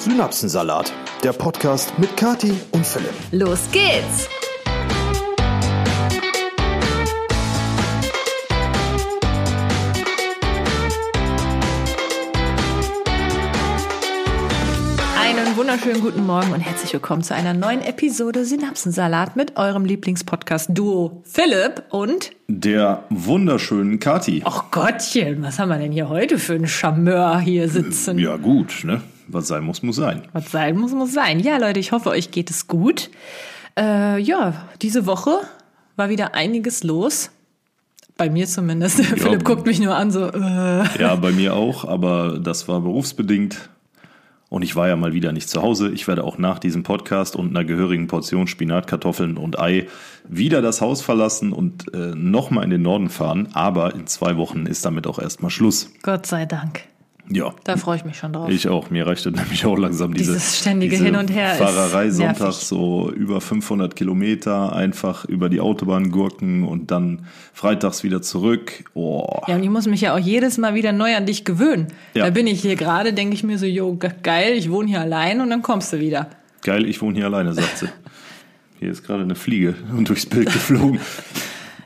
Synapsensalat, der Podcast mit Kati und Philipp. Los geht's! Einen wunderschönen guten Morgen und herzlich willkommen zu einer neuen Episode Synapsensalat mit eurem Lieblingspodcast-Duo Philipp und der wunderschönen Kati. Ach Gottchen, was haben wir denn hier heute für einen Charmeur hier sitzen? Ja gut, ne? Was sein muss, muss sein. Was sein muss, muss sein. Ja, Leute, ich hoffe, euch geht es gut. Äh, ja, diese Woche war wieder einiges los. Bei mir zumindest. Ja, Philipp guckt mich nur an, so. Äh. Ja, bei mir auch, aber das war berufsbedingt. Und ich war ja mal wieder nicht zu Hause. Ich werde auch nach diesem Podcast und einer gehörigen Portion Spinat, Kartoffeln und Ei wieder das Haus verlassen und äh, nochmal in den Norden fahren. Aber in zwei Wochen ist damit auch erstmal Schluss. Gott sei Dank. Ja. Da freue ich mich schon drauf. Ich auch. Mir reicht nämlich auch langsam diese, Dieses ständige diese Hin und Her. Fahrerei Sonntag so über 500 Kilometer einfach über die Autobahn gurken und dann freitags wieder zurück. Oh. Ja, und ich muss mich ja auch jedes Mal wieder neu an dich gewöhnen. Ja. Da bin ich hier gerade, denke ich mir so, jo, geil, ich wohne hier allein und dann kommst du wieder. Geil, ich wohne hier alleine, sagt sie. Hier ist gerade eine Fliege und durchs Bild geflogen.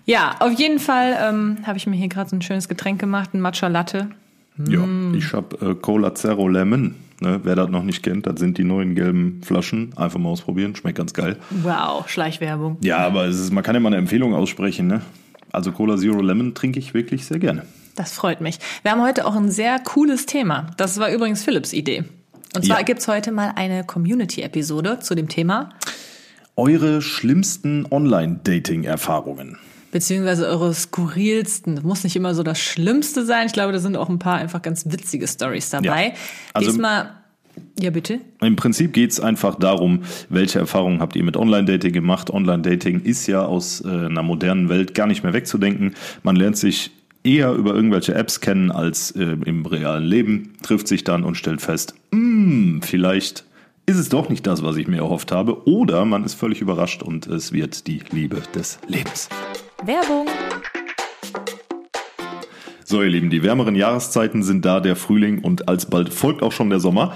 Ja, auf jeden Fall ähm, habe ich mir hier gerade so ein schönes Getränk gemacht, ein Matcha Latte. Ja, ich habe äh, Cola Zero Lemon. Ne, wer das noch nicht kennt, das sind die neuen gelben Flaschen. Einfach mal ausprobieren, schmeckt ganz geil. Wow, Schleichwerbung. Ja, aber es ist, man kann ja mal eine Empfehlung aussprechen. Ne? Also Cola Zero Lemon trinke ich wirklich sehr gerne. Das freut mich. Wir haben heute auch ein sehr cooles Thema. Das war übrigens Philips Idee. Und zwar Ja. gibt's heute mal eine Community-Episode zu dem Thema, Eure schlimmsten Online-Dating-Erfahrungen. Beziehungsweise eure skurrilsten. Das muss nicht immer so das Schlimmste sein. Ich glaube, da sind auch ein paar einfach ganz witzige Stories dabei. Ja. Also- Diesmal, ja bitte. Im Prinzip geht es einfach darum, welche Erfahrungen habt ihr mit Online-Dating gemacht. Online-Dating ist ja aus äh, einer modernen Welt gar nicht mehr wegzudenken. Man lernt sich eher über irgendwelche Apps kennen als äh, im realen Leben, trifft sich dann und stellt fest, "Hm, vielleicht ist es doch nicht das, was ich mir erhofft habe. Oder man ist völlig überrascht und es wird die Liebe des Lebens. Werbung. So, ihr Lieben, die wärmeren Jahreszeiten sind da, der Frühling und alsbald folgt auch schon der Sommer.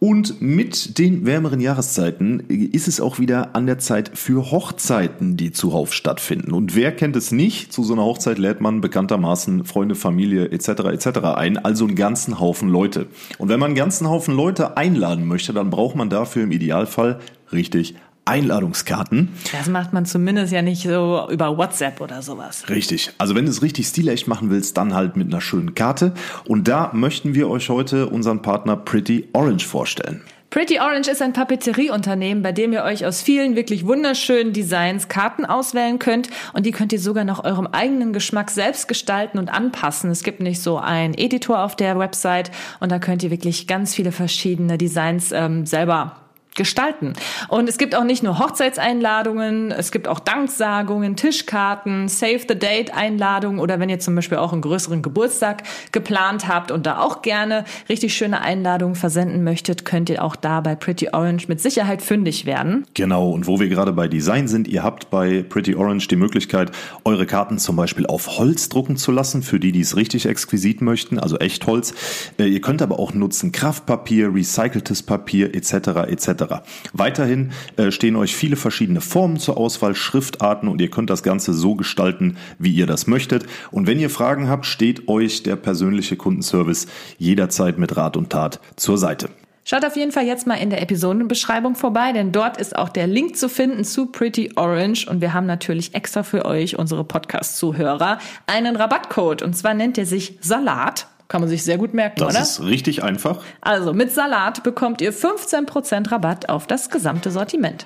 Und mit den wärmeren Jahreszeiten ist es auch wieder an der Zeit für Hochzeiten, die zuhauf stattfinden. Und wer kennt es nicht? Zu so einer Hochzeit lädt man bekanntermaßen Freunde, Familie etc. etc. ein, also einen ganzen Haufen Leute. Und wenn man einen ganzen Haufen Leute einladen möchte, dann braucht man dafür im Idealfall richtig Einladungskarten. Das macht man zumindest ja nicht so über WhatsApp oder sowas. Richtig. Also wenn du es richtig stilecht machen willst, dann halt mit einer schönen Karte. Und da möchten wir euch heute unseren Partner Pretty Orange vorstellen. Pretty Orange ist ein Papeterieunternehmen, bei dem ihr euch aus vielen wirklich wunderschönen Designs Karten auswählen könnt und die könnt ihr sogar nach eurem eigenen Geschmack selbst gestalten und anpassen. Es gibt nicht so einen Editor auf der Website und da könnt ihr wirklich ganz viele verschiedene Designs ähm, selber gestalten. Und es gibt auch nicht nur Hochzeitseinladungen, es gibt auch Danksagungen, Tischkarten, Save the Date Einladungen oder wenn ihr zum Beispiel auch einen größeren Geburtstag geplant habt und da auch gerne richtig schöne Einladungen versenden möchtet, könnt ihr auch da bei Pretty Orange mit Sicherheit fündig werden. Genau, und wo wir gerade bei Design sind, ihr habt bei Pretty Orange die Möglichkeit, eure Karten zum Beispiel auf Holz drucken zu lassen, für die, die es richtig exquisit möchten, also Echtholz. Äh, Ihr könnt aber auch nutzen Kraftpapier, recyceltes Papier etc. etc. Weiterhin äh, stehen euch viele verschiedene Formen zur Auswahl, Schriftarten und ihr könnt das Ganze so gestalten, wie ihr das möchtet. Und wenn ihr Fragen habt, steht euch der persönliche Kundenservice jederzeit mit Rat und Tat zur Seite. Schaut auf jeden Fall jetzt mal in der Episodenbeschreibung vorbei, denn dort ist auch der Link zu finden zu Pretty Orange und wir haben natürlich extra für euch, unsere Podcast-Zuhörer, einen Rabattcode und zwar nennt er sich Salat. Kann man sich sehr gut merken, Das oder? ist richtig einfach. Also mit Salat bekommt ihr 15% Rabatt auf das gesamte Sortiment.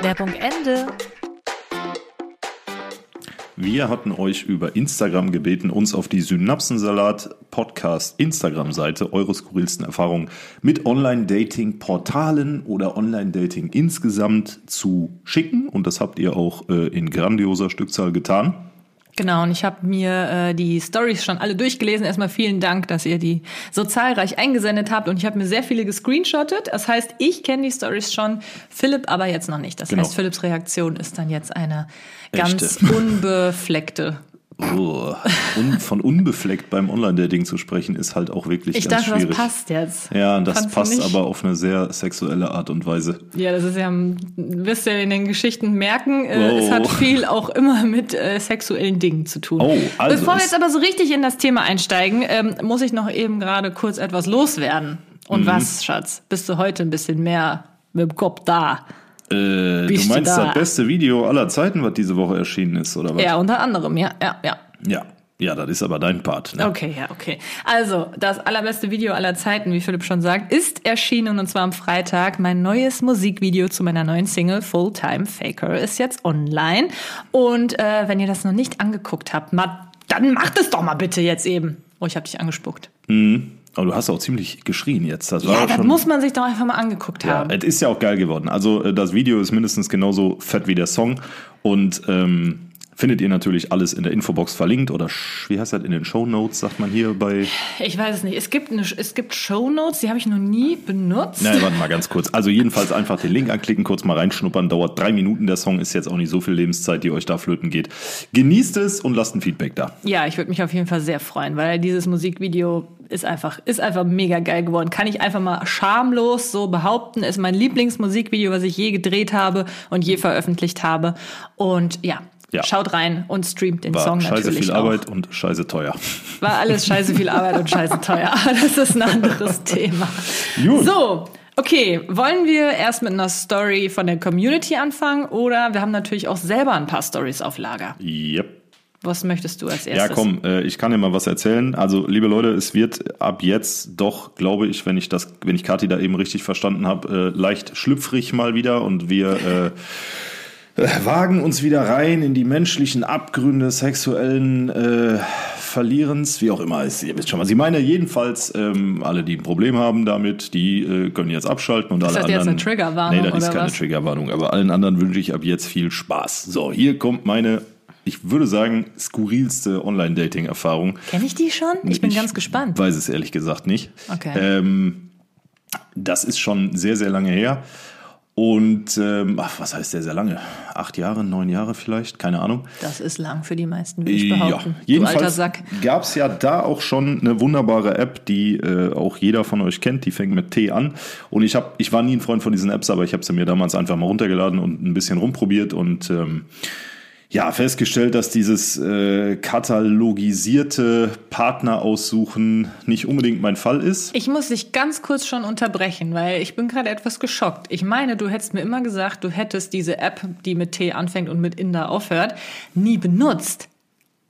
Werbung Ende. Wir hatten euch über Instagram gebeten, uns auf die Synapsensalat Podcast Instagram-Seite eure skurrilsten Erfahrungen mit Online-Dating-Portalen oder Online-Dating insgesamt zu schicken. Und das habt ihr auch äh, in grandioser Stückzahl getan. Genau, und ich habe mir äh, die Stories schon alle durchgelesen. Erstmal vielen Dank, dass ihr die so zahlreich eingesendet habt. Und ich habe mir sehr viele gescreenshottet. Das heißt, ich kenne die Stories schon, Philipp aber jetzt noch nicht. Das Genau. heißt, Philipps Reaktion ist dann jetzt eine ganz Echte. unbefleckte Oh. Von unbefleckt beim Online-Dating zu sprechen, ist halt auch wirklich Ich ganz dachte, schwierig. das passt jetzt. Ja, und das Fandst passt aber auf eine sehr sexuelle Art und Weise. Ja, das ist ja, wirst du ja in den Geschichten merken, äh, Oh. es hat viel auch immer mit äh, sexuellen Dingen zu tun. Oh, also Bevor wir jetzt aber so richtig in das Thema einsteigen, ähm, muss ich noch eben gerade kurz etwas loswerden. Mhm. Und was, Schatz? Bist du heute ein bisschen mehr mit dem Kopf da? Äh, du du meinst da? das beste Video aller Zeiten, was diese Woche erschienen ist, oder was? Ja, unter anderem, ja, ja, ja. Ja, ja das ist aber dein Part. Ne? Okay, ja, okay. Also, das allerbeste Video aller Zeiten, wie Philipp schon sagt, ist erschienen und zwar am Freitag. Mein neues Musikvideo zu meiner neuen Single Fulltime Faker ist jetzt online. Und äh, wenn ihr das noch nicht angeguckt habt, ma, dann macht es doch mal bitte jetzt eben. Oh, ich habe dich angespuckt. Aber du hast auch ziemlich geschrien jetzt. Das war Ja, das schon. muss man sich doch einfach mal angeguckt ja, haben. es ist ja auch geil geworden. Also äh, das Video ist mindestens genauso fett wie der Song und ähm, findet ihr natürlich alles in der Infobox verlinkt oder wie heißt das in den Show Notes sagt man hier bei Ich weiß es nicht. Es gibt, eine, es gibt Shownotes, die habe ich noch nie benutzt. Nein, warte mal ganz kurz. Also jedenfalls einfach den Link anklicken, kurz mal reinschnuppern. Dauert drei Minuten. Der Song ist jetzt auch nicht so viel Lebenszeit, die euch da flöten geht. Genießt es und lasst ein Feedback da. Ja, ich würde mich auf jeden Fall sehr freuen, weil dieses Musikvideo ist einfach, ist einfach mega geil geworden. Kann ich einfach mal schamlos so behaupten. Ist mein Lieblingsmusikvideo, was ich je gedreht habe und je veröffentlicht habe. Und ja, Ja. schaut rein und streamt den War Song scheiße natürlich viel auch. Arbeit und scheiße teuer. War alles scheiße viel Arbeit und scheiße teuer. Aber das ist ein anderes Thema. Gut. So. Okay, wollen wir erst mit einer Story von der Community anfangen oder wir haben natürlich auch selber ein paar Stories auf Lager. Yep. Was möchtest du als erstes? Ja, komm, äh, ich kann dir mal was erzählen. Also, liebe Leute, es wird ab jetzt doch, glaube ich, wenn ich das, wenn ich Kathi da eben richtig verstanden habe, äh, leicht schlüpfrig mal wieder und wir äh, wagen uns wieder rein in die menschlichen Abgründe sexuellen äh, Verlierens, wie auch immer. Ist, ihr wisst schon, was ich meine. Jedenfalls, ähm, alle, die ein Problem haben damit, die äh, können jetzt abschalten und Ist alle das jetzt anderen. eine Triggerwarnung Nee, das ist keine was? Triggerwarnung, aber allen anderen wünsche ich ab jetzt viel Spaß. So, hier kommt meine, ich würde sagen, skurrilste Online-Dating-Erfahrung. Kenne ich die schon? Ich bin ganz gespannt. Weiß es ehrlich gesagt nicht. Okay. Ähm, das ist schon sehr, sehr lange her. Und ähm, ach, was heißt sehr, sehr lange? Acht Jahre, neun Jahre vielleicht? Keine Ahnung. Das ist lang für die meisten, würde ich behaupten. Ja, jedenfalls Sack. gab es ja da auch schon eine wunderbare App, die äh, auch jeder von euch kennt. Die fängt mit T an. Und ich habe, ich war nie ein Freund von diesen Apps, aber ich habe sie mir damals einfach mal runtergeladen und ein bisschen rumprobiert und ähm, ja festgestellt, dass dieses äh, katalogisierte Partner aussuchen nicht unbedingt mein Fall ist. Ich muss dich ganz kurz schon unterbrechen, weil ich bin gerade etwas geschockt. Ich meine, du hättest mir immer gesagt, du hättest diese App, die mit T anfängt und mit Inder aufhört, nie benutzt.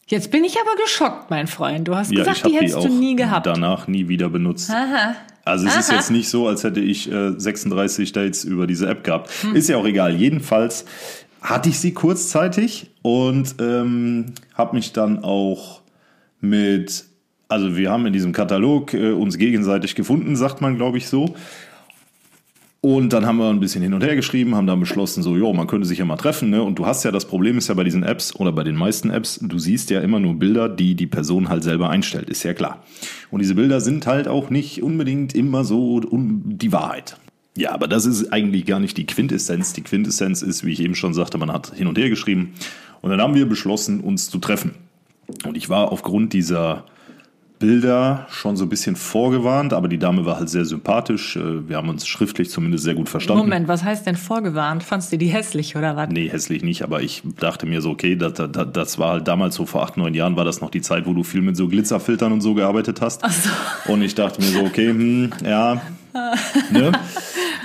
Jetzt bin ich aber geschockt, mein Freund. Du hast Ja, gesagt, die die hättest auch du nie gehabt. danach nie wieder benutzt. Aha. Also es ist Aha. jetzt nicht so, als hätte ich äh, 36 Dates über diese App gehabt. Hm. Ist ja auch egal. Jedenfalls hatte ich sie kurzzeitig und ähm, habe mich dann auch mit, also wir haben in diesem Katalog äh, uns gegenseitig gefunden, sagt man, glaube ich, so. Und dann haben wir ein bisschen hin und her geschrieben, haben dann beschlossen, so, jo, man könnte sich ja mal treffen, ne? Und du hast ja, das Problem ist ja bei diesen Apps oder bei den meisten Apps, du siehst ja immer nur Bilder, die die Person halt selber einstellt, ist ja klar. Und diese Bilder sind halt auch nicht unbedingt immer so die Wahrheit. Ja, aber das ist eigentlich gar nicht die Quintessenz. Die Quintessenz ist, wie ich eben schon sagte, man hat hin und her geschrieben. Und dann haben wir beschlossen, uns zu treffen. Und ich war aufgrund dieser Bilder schon so ein bisschen vorgewarnt, aber die Dame war halt sehr sympathisch. Äh, Wir haben uns schriftlich zumindest sehr gut verstanden. Moment, was heißt denn vorgewarnt? Fandst du die hässlich oder was? Nee, hässlich nicht, aber ich dachte mir so, okay, das, das, das war halt damals so vor acht, neun Jahren war das noch die Zeit, wo du viel mit so Glitzerfiltern und so gearbeitet hast. Ach so. Und ich dachte mir so, okay, hm, ja, ne?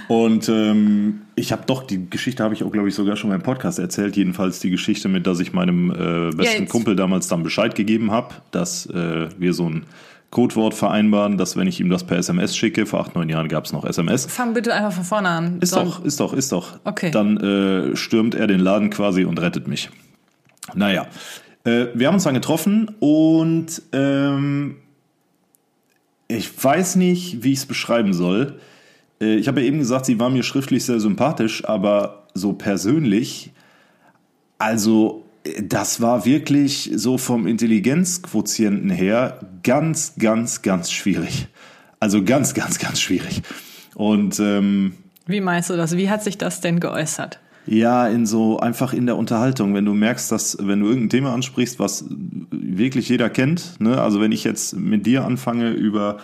Und ähm, ich habe doch, die Geschichte habe ich auch, glaube ich, sogar schon mal im Podcast erzählt. Jedenfalls die Geschichte mit, dass ich meinem äh, besten jetzt- Kumpel damals dann Bescheid gegeben habe, dass äh, wir so ein Codewort vereinbaren, dass wenn ich ihm das per SMS schicke, vor acht, neun Jahren gab es noch SMS, Fang bitte einfach von vorne an. ist So- doch, ist doch, ist doch. Okay. Dann äh, stürmt er den Laden quasi und rettet mich. Naja, äh, wir haben uns dann getroffen und ähm, ich weiß nicht, wie ich es beschreiben soll. Äh, ich habe ja eben gesagt, sie war mir schriftlich sehr sympathisch, aber so persönlich, also äh, das war wirklich so vom Intelligenzquotienten her ganz, ganz, ganz schwierig. Also ganz, ganz, ganz schwierig. Und ähm, Wie meinst du das? Wie hat sich das denn geäußert? Ja, in so einfach in der Unterhaltung, wenn du merkst, dass wenn du irgendein Thema ansprichst, was wirklich jeder kennt, ne? also wenn ich jetzt mit dir anfange über,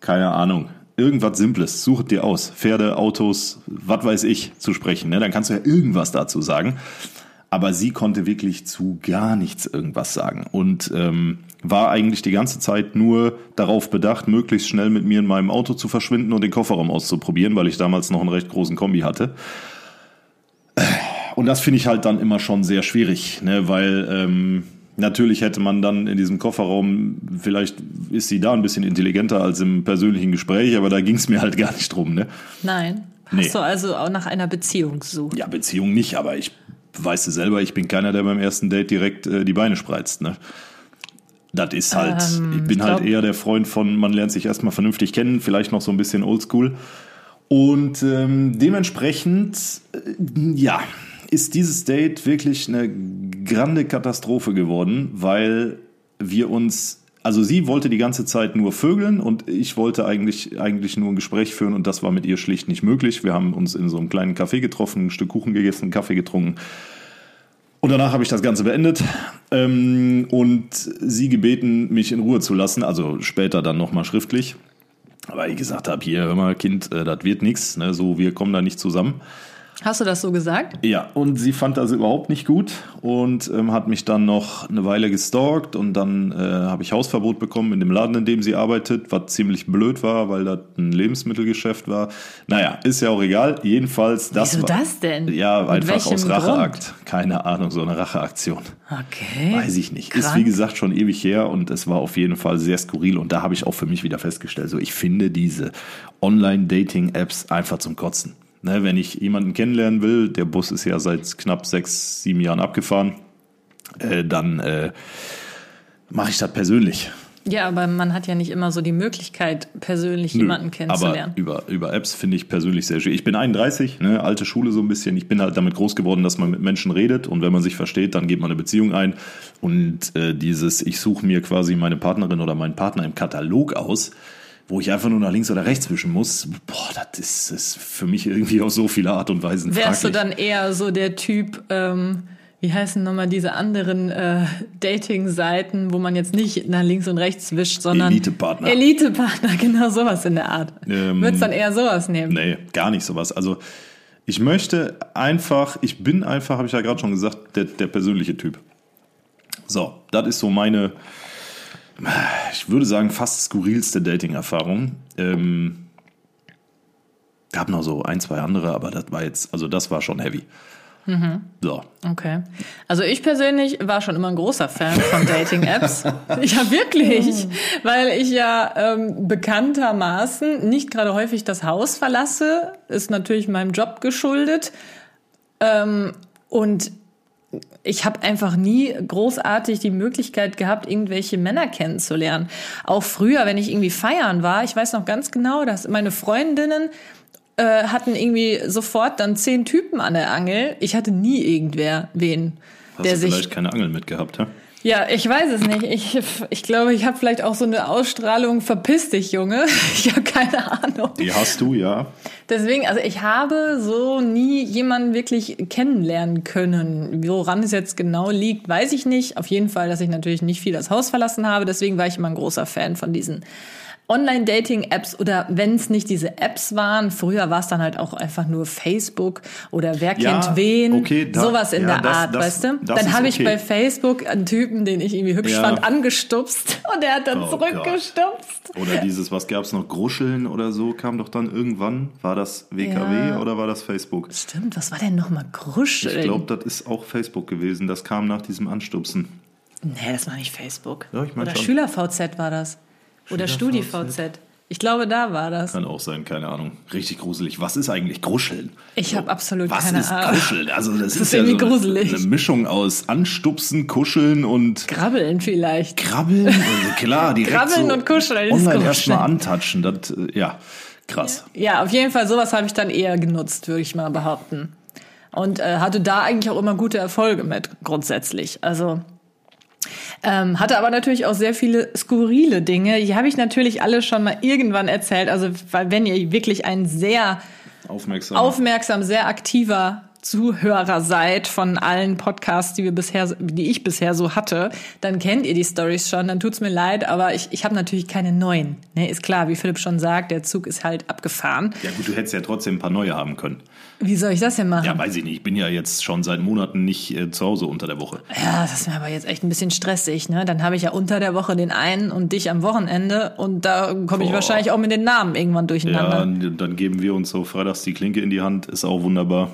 keine Ahnung, irgendwas Simples, such dir aus, Pferde, Autos, was weiß ich, zu sprechen, ne? dann kannst du ja irgendwas dazu sagen. Aber sie konnte wirklich zu gar nichts irgendwas sagen und ähm, war eigentlich die ganze Zeit nur darauf bedacht, möglichst schnell mit mir in meinem Auto zu verschwinden und den Kofferraum auszuprobieren, weil ich damals noch einen recht großen Kombi hatte. Und das finde ich halt dann immer schon sehr schwierig, ne? weil ähm, natürlich hätte man dann in diesem Kofferraum, vielleicht ist sie da ein bisschen intelligenter als im persönlichen Gespräch, aber da ging es mir halt gar nicht drum. Ne? Nein. Hast Nee. du also auch nach einer Beziehung gesucht? Ja, Beziehung nicht, aber ich weiß es selber, ich bin keiner, der beim ersten Date direkt äh, die Beine spreizt. Ne? Das ist halt, Ähm, ich bin ich halt glaub- eher der Freund von, man lernt sich erstmal vernünftig kennen, vielleicht noch so ein bisschen oldschool. Und ähm, dementsprechend, äh, ja, ist dieses Date wirklich eine grande Katastrophe geworden, weil wir uns, also sie wollte die ganze Zeit nur vögeln und ich wollte eigentlich, eigentlich nur ein Gespräch führen und das war mit ihr schlicht nicht möglich. Wir haben uns in so einem kleinen Café getroffen, ein Stück Kuchen gegessen, einen Kaffee getrunken. Und danach habe ich das Ganze beendet ähm, und sie gebeten, mich in Ruhe zu lassen, also später dann nochmal schriftlich. Weil ich gesagt habe, hier, hör mal, Kind, äh, das wird nichts, ne, so, wir kommen da nicht zusammen. Hast du das so gesagt? Ja, und sie fand das überhaupt nicht gut und ähm, hat mich dann noch eine Weile gestalkt und dann äh, habe ich Hausverbot bekommen in dem Laden, in dem sie arbeitet, was ziemlich blöd war, weil das ein Lebensmittelgeschäft war. Naja, ist ja auch egal. Jedenfalls, das Wieso war, das denn? Ja, Mit einfach aus Racheakt. Keine Ahnung, so eine Racheaktion. Okay. Weiß ich nicht. Ist Krank. wie gesagt schon ewig her und es war auf jeden Fall sehr skurril und da habe ich auch für mich wieder festgestellt, so ich finde diese Online-Dating-Apps einfach zum Kotzen. Ne, wenn ich jemanden kennenlernen will, der Bus ist ja seit knapp sechs, sieben Jahren abgefahren, äh, dann äh, mache ich das persönlich. Ja, aber man hat ja nicht immer so die Möglichkeit, persönlich Nö, jemanden kennenzulernen. Aber über, über Apps finde ich persönlich sehr schön. Ich bin 31, ne, alte Schule so ein bisschen. Ich bin halt damit groß geworden, dass man mit Menschen redet und wenn man sich versteht, dann geht man eine Beziehung ein. Und äh, dieses, ich suche mir quasi meine Partnerin oder meinen Partner im Katalog aus, wo ich einfach nur nach links oder rechts wischen muss, boah, das ist, ist für mich irgendwie auf so viele Art und Weisen Wärst du fraglich. dann eher so der Typ, ähm, wie heißen nochmal diese anderen äh, Dating-Seiten, wo man jetzt nicht nach links und rechts wischt, sondern Elitepartner. Elitepartner, genau sowas in der Art. Ähm, Würdest dann eher sowas nehmen? Nee, gar nicht sowas. Also ich möchte einfach, ich bin einfach, habe ich ja gerade schon gesagt, der, der persönliche Typ. So, das ist so meine, ich würde sagen, fast skurrilste Dating-Erfahrung. Ähm, gab noch so ein, zwei andere, aber das war jetzt, also das war schon heavy. So. Okay. Also ich persönlich war schon immer ein großer Fan von Dating-Apps. ja, wirklich. Weil ich ja ähm, bekanntermaßen nicht gerade häufig das Haus verlasse. Ist natürlich meinem Job geschuldet. Ähm, und ich habe einfach nie großartig die Möglichkeit gehabt, irgendwelche Männer kennenzulernen. Auch früher, wenn ich irgendwie feiern war, ich weiß noch ganz genau, dass meine Freundinnen äh, hatten irgendwie sofort dann zehn Typen an der Angel. Ich hatte nie irgendwer, wen, Hast der du sich. vielleicht keine Angel mitgehabt, hä? Ja, ich weiß es nicht. Ich, ich glaube, ich habe vielleicht auch so eine Ausstrahlung, verpiss dich, Junge. Ich habe keine Ahnung. Die hast du, ja. Deswegen, also ich habe so nie jemanden wirklich kennenlernen können. Woran es jetzt genau liegt, weiß ich nicht. Auf jeden Fall, dass ich natürlich nicht viel das Haus verlassen habe. Deswegen war ich immer ein großer Fan von diesen Online-Dating-Apps oder wenn es nicht diese Apps waren, früher war es dann halt auch einfach nur Facebook oder wer Ja, kennt wen, okay, da- sowas in ja, der das- Art, das- weißt du? Dann habe ich okay. bei Facebook einen Typen, den ich irgendwie hübsch Ja. fand, angestupst und der hat dann Oh zurückgestupst. Oder dieses, was gab's noch, Gruscheln oder so, kam doch dann irgendwann. War das WKW oder war das Facebook? Stimmt, was war denn nochmal Gruscheln? Ich glaube, das ist auch Facebook gewesen. Das kam nach diesem Anstupsen. Nee, das war nicht Facebook. Ja, ich mein Oder. Schüler-VZ war das. Oder. Studi-VZ. Ich glaube, da war das. Kann auch sein, keine Ahnung. Richtig gruselig. Was ist eigentlich Gruscheln? Ich habe absolut Was keine ist Ahnung. Gruscheln? Also das, ist ist, ja so gruselig. eine Mischung aus Anstupsen, Kuscheln und Grabbeln vielleicht. Krabbeln. Also klar, direkt Krabbeln so und Kuscheln ist Online erstmal antatschen. Das, äh, ja, krass. Ja, auf jeden Fall, sowas habe ich dann eher genutzt, würde ich mal behaupten. Und äh, hatte da eigentlich auch immer gute Erfolge mit, grundsätzlich. Also ähm, hatte aber natürlich auch sehr viele skurrile Dinge. Die habe ich natürlich alle schon mal irgendwann erzählt. Also, weil wenn ihr wirklich ein sehr Aufmerksam. aufmerksam, sehr aktiver Zuhörer seid von allen Podcasts, die wir bisher, die ich bisher so hatte, dann kennt ihr die Stories schon. Dann tut's mir leid, aber ich, ich habe natürlich keine neuen. Ne, ist klar, wie Philipp schon sagt, der Zug ist halt abgefahren. Ja gut, du hättest ja trotzdem ein paar neue haben können. Wie soll ich das denn machen? Ja, weiß ich nicht. Ich bin ja jetzt schon seit Monaten nicht äh, zu Hause unter der Woche. Ja, das ist mir aber jetzt echt ein bisschen stressig. Ne? Dann habe ich ja unter der Woche den einen und dich am Wochenende und da komme ich wahrscheinlich auch mit den Namen irgendwann Ja, durcheinander. dann geben wir uns so freitags die Klinke in die Hand. Ist auch wunderbar.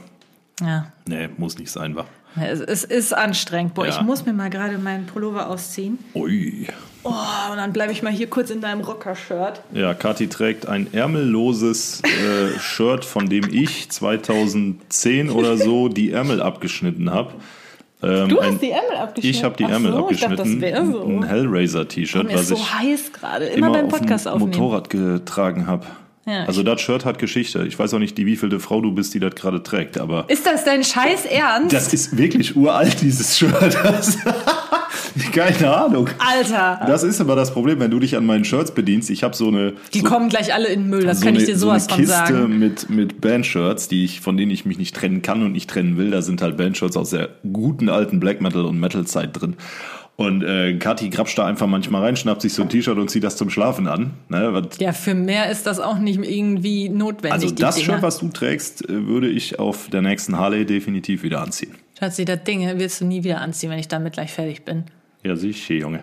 Ja. Nee, muss nicht sein, wa? Es, es ist anstrengend. Boah, Ja. ich muss mir mal gerade meinen Pullover ausziehen. Ui. Oh, und dann bleibe ich mal hier kurz in deinem Rocker-Shirt. Ja, Kathi trägt ein ärmelloses äh, Shirt, von dem ich 2010 oder so die Ärmel abgeschnitten habe. Ähm, Du ein- hast die Ärmel abgeschnitten. Ich habe die Ach Ärmel so, Ich dachte, abgeschnitten. das so. Ein Hellraiser-T-Shirt, was ist so ich heiß gerade. Immer, immer beim auf Podcast dem aufnehmen. Motorrad getragen habe. Ja, also das Shirt hat Geschichte. Ich weiß auch nicht, die wievielte Frau du bist, die das gerade trägt, aber Ist das dein Scheiß Ernst? das ist wirklich uralt, dieses Shirt. Das, keine Ahnung. Alter, Das ist aber das Problem, wenn du dich an meinen Shirts bedienst. Ich habe so eine die so, kommen gleich alle in den Müll. Das so kann ich eine, dir so sowas eine von Kiste sagen. mit mit Bandshirts, die ich von denen ich mich nicht trennen kann und nicht trennen will. Da sind halt Bandshirts aus der guten alten Black Metal und Metal Zeit drin. Und äh, Kathi grapscht da einfach manchmal rein, schnappt sich so ein T-Shirt und zieht das zum Schlafen an. Ne? Ja, für mehr ist das auch nicht irgendwie notwendig. also das Dinger. Shirt, was du trägst, äh, würde ich auf der nächsten Harley definitiv wieder anziehen. Schatzi, das Ding willst du nie wieder anziehen, wenn ich damit gleich fertig bin. Ja, sieh ich, Junge.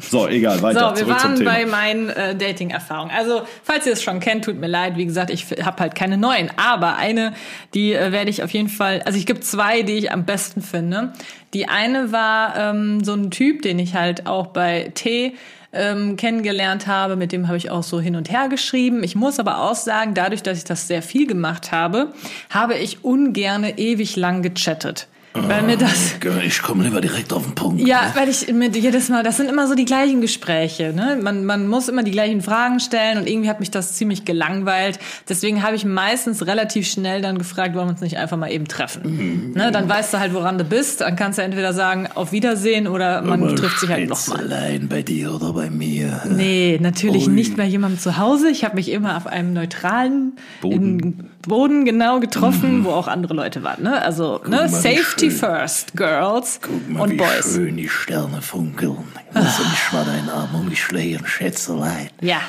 So, egal, weiter. So, wir waren bei meinen äh, Dating-Erfahrungen. Also, falls ihr es schon kennt, tut mir leid. Wie gesagt, ich habe halt keine neuen. Aber eine, die äh, werde ich auf jeden Fall. Also, ich gibt zwei, die ich am besten finde. Die eine war ähm, so ein Typ, den ich halt auch bei T ähm, kennengelernt habe. Mit dem habe ich auch so hin und her geschrieben. Ich muss aber auch sagen, dadurch, dass ich das sehr viel gemacht habe, habe ich ungerne ewig lang gechattet. Weil mir das Ich komme lieber direkt auf den Punkt. ja, weil ich mit jedes Mal, das sind immer so die gleichen Gespräche. Ne? Man, man muss immer die gleichen Fragen stellen und irgendwie hat mich das ziemlich gelangweilt. Deswegen habe ich meistens relativ schnell dann gefragt, wollen wir uns nicht einfach mal eben treffen. Ne? Dann weißt du halt, woran du bist. Dann kannst du entweder sagen, auf Wiedersehen oder man trifft sich halt nochmal. allein bei dir oder bei mir. Nee, natürlich Ui. nicht bei jemandem zu Hause. Ich habe mich immer auf einem neutralen Boden. in- Boden genau getroffen, wo auch andere Leute waren. Ne? Also ne? mal, wie Safety first, Girls und Boys. schön die Sterne funkeln. Also nicht mal deinen Arm um die Schläge, Schätzelein. Ja,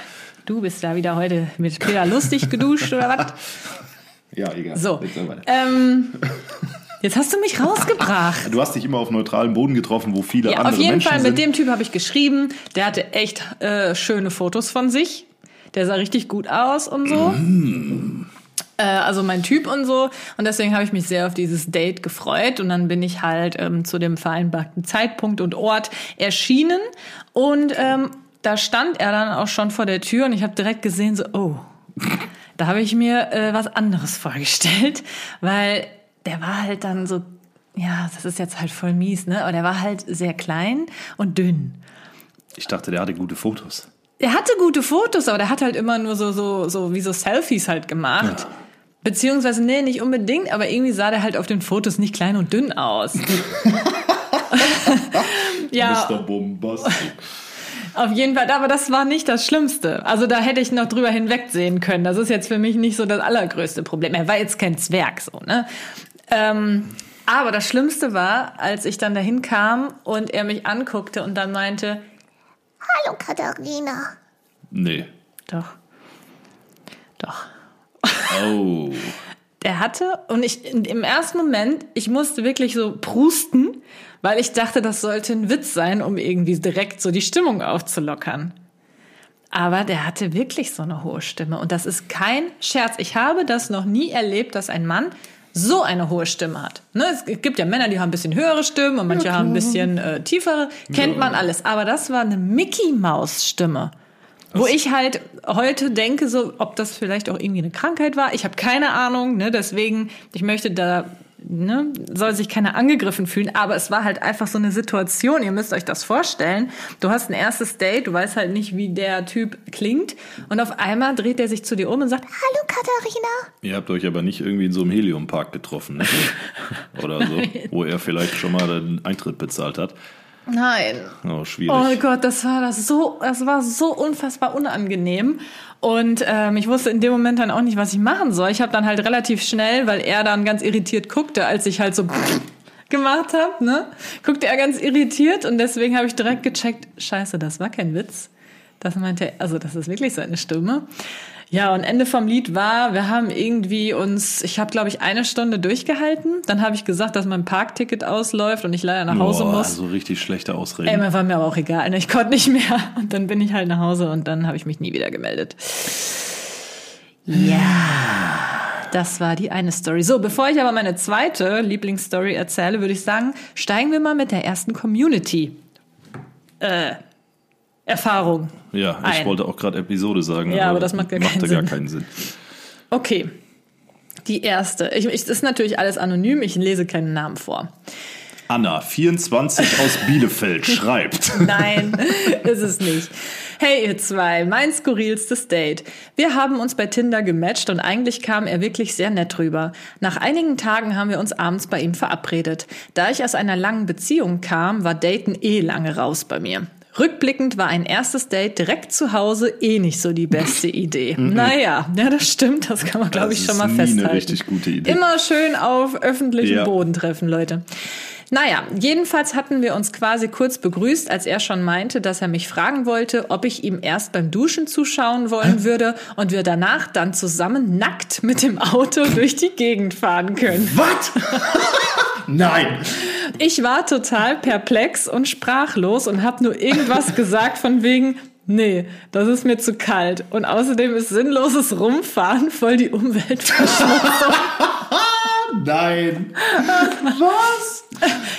du bist da wieder heute mit Peter lustig geduscht oder was? Ja, egal. So, Jetzt mal ähm, jetzt hast du mich rausgebracht. Du hast dich immer auf neutralem Boden getroffen, wo viele Ja, andere auf jeden Menschen Fall, sind. mit dem Typ habe ich geschrieben. Der hatte echt äh, schöne Fotos von sich. Der sah richtig gut aus und so. Mm. Äh, also mein Typ und so. Und deswegen habe ich mich sehr auf dieses Date gefreut. Und dann bin ich halt ähm, zu dem vereinbarten Zeitpunkt und Ort erschienen. Und ähm, da stand er dann auch schon vor der Tür und ich habe direkt gesehen, so, oh, da habe ich mir äh, was anderes vorgestellt, weil der war halt dann so, ja, das ist jetzt halt voll mies, ne? Aber der war halt sehr klein und dünn. Ich dachte, der hatte gute Fotos. Er hatte gute Fotos, aber der hat halt immer nur so, so, so wie so Selfies halt gemacht. Beziehungsweise, nee, nicht unbedingt, aber irgendwie sah der halt auf den Fotos nicht klein und dünn aus. ja, Mr. Bombastic. auf jeden Fall, aber das war nicht das Schlimmste. Also da hätte ich noch drüber hinwegsehen können. Das ist jetzt für mich nicht so das allergrößte Problem. Er war jetzt kein Zwerg, so, ne? Ähm, aber das Schlimmste war, als ich dann dahin kam und er mich anguckte und dann meinte, Hallo Katharina. Nee. doch, doch. Oh. Er hatte, und ich im ersten Moment, ich musste wirklich so prusten, weil ich dachte, das sollte ein Witz sein, um irgendwie direkt so die Stimmung aufzulockern. Aber der hatte wirklich so eine hohe Stimme. Und das ist kein Scherz. Ich habe das noch nie erlebt, dass ein Mann so eine hohe Stimme hat. Ne, es gibt ja Männer, die haben ein bisschen höhere Stimmen und manche haben ein bisschen äh, tiefere. Kennt man alles. Aber das war eine Mickey-Maus-Stimme. Wo ich halt heute denke, so, ob das vielleicht auch irgendwie eine Krankheit war. Ich habe keine Ahnung, ne? Deswegen, ich möchte da, ne, soll sich keiner angegriffen fühlen, aber es war halt einfach so eine Situation, ihr müsst euch das vorstellen. Du hast ein erstes Date, du weißt halt nicht, wie der Typ klingt, und auf einmal dreht er sich zu dir um und sagt, Hallo Katharina. Ihr habt euch aber nicht irgendwie in so einem Heliumpark getroffen, ne? Oder so, wo er vielleicht schon mal den Eintritt bezahlt hat. Nein. Oh, schwierig. Oh Gott, das war das so, das war so unfassbar unangenehm. Und ähm, ich wusste in dem Moment dann auch nicht, was ich machen soll. Ich habe dann halt relativ schnell, weil er dann ganz irritiert guckte, als ich halt so gemacht habe, ne? Guckte er ganz irritiert und deswegen habe ich direkt gecheckt, scheiße, das war kein Witz. Das meinte er, also das ist wirklich seine Stimme. Ja, und Ende vom Lied war, wir haben irgendwie uns, ich habe glaube ich eine Stunde durchgehalten. Dann habe ich gesagt, dass mein Parkticket ausläuft und ich leider nach Hause Boah, muss. Also richtig schlechte Ausreden. Ey, mir war mir aber auch egal. ne? Ich konnte nicht mehr. Und dann bin ich halt nach Hause und dann habe ich mich nie wieder gemeldet. Ja, das war die eine Story. So, bevor ich aber meine zweite Lieblingsstory erzähle, würde ich sagen, steigen wir mal mit der ersten Community. Äh, Erfahrung. ja, ich ein. wollte auch gerade Episode sagen. Ja, aber das macht gar keinen machte Sinn. gar keinen Sinn. Okay. Die erste. Ich, ich, das ist natürlich alles anonym. Ich lese keinen Namen vor. Anna, 24 aus Bielefeld, schreibt. Nein, ist es nicht. Hey ihr zwei, mein skurrilstes Date. Wir haben uns bei Tinder gematcht und eigentlich kam er wirklich sehr nett rüber. Nach einigen Tagen haben wir uns abends bei ihm verabredet. Da ich aus einer langen Beziehung kam, war Daten eh lange raus bei mir. Rückblickend war ein erstes Date direkt zu Hause eh nicht so die beste Idee. naja, ja, das stimmt, das kann man glaube ich schon mal nie eine festhalten. richtig gute Idee. Immer schön auf öffentlichem Ja. Boden treffen, Leute. Naja, jedenfalls hatten wir uns quasi kurz begrüßt, als er schon meinte, dass er mich fragen wollte, ob ich ihm erst beim Duschen zuschauen wollen würde und wir danach dann zusammen nackt mit dem Auto durch die Gegend fahren können. Was? Nein. Ich war total perplex und sprachlos und habe nur irgendwas gesagt von wegen, nee, das ist mir zu kalt. Und außerdem ist sinnloses Rumfahren voll die Umweltverschmutzung. Nein. Was?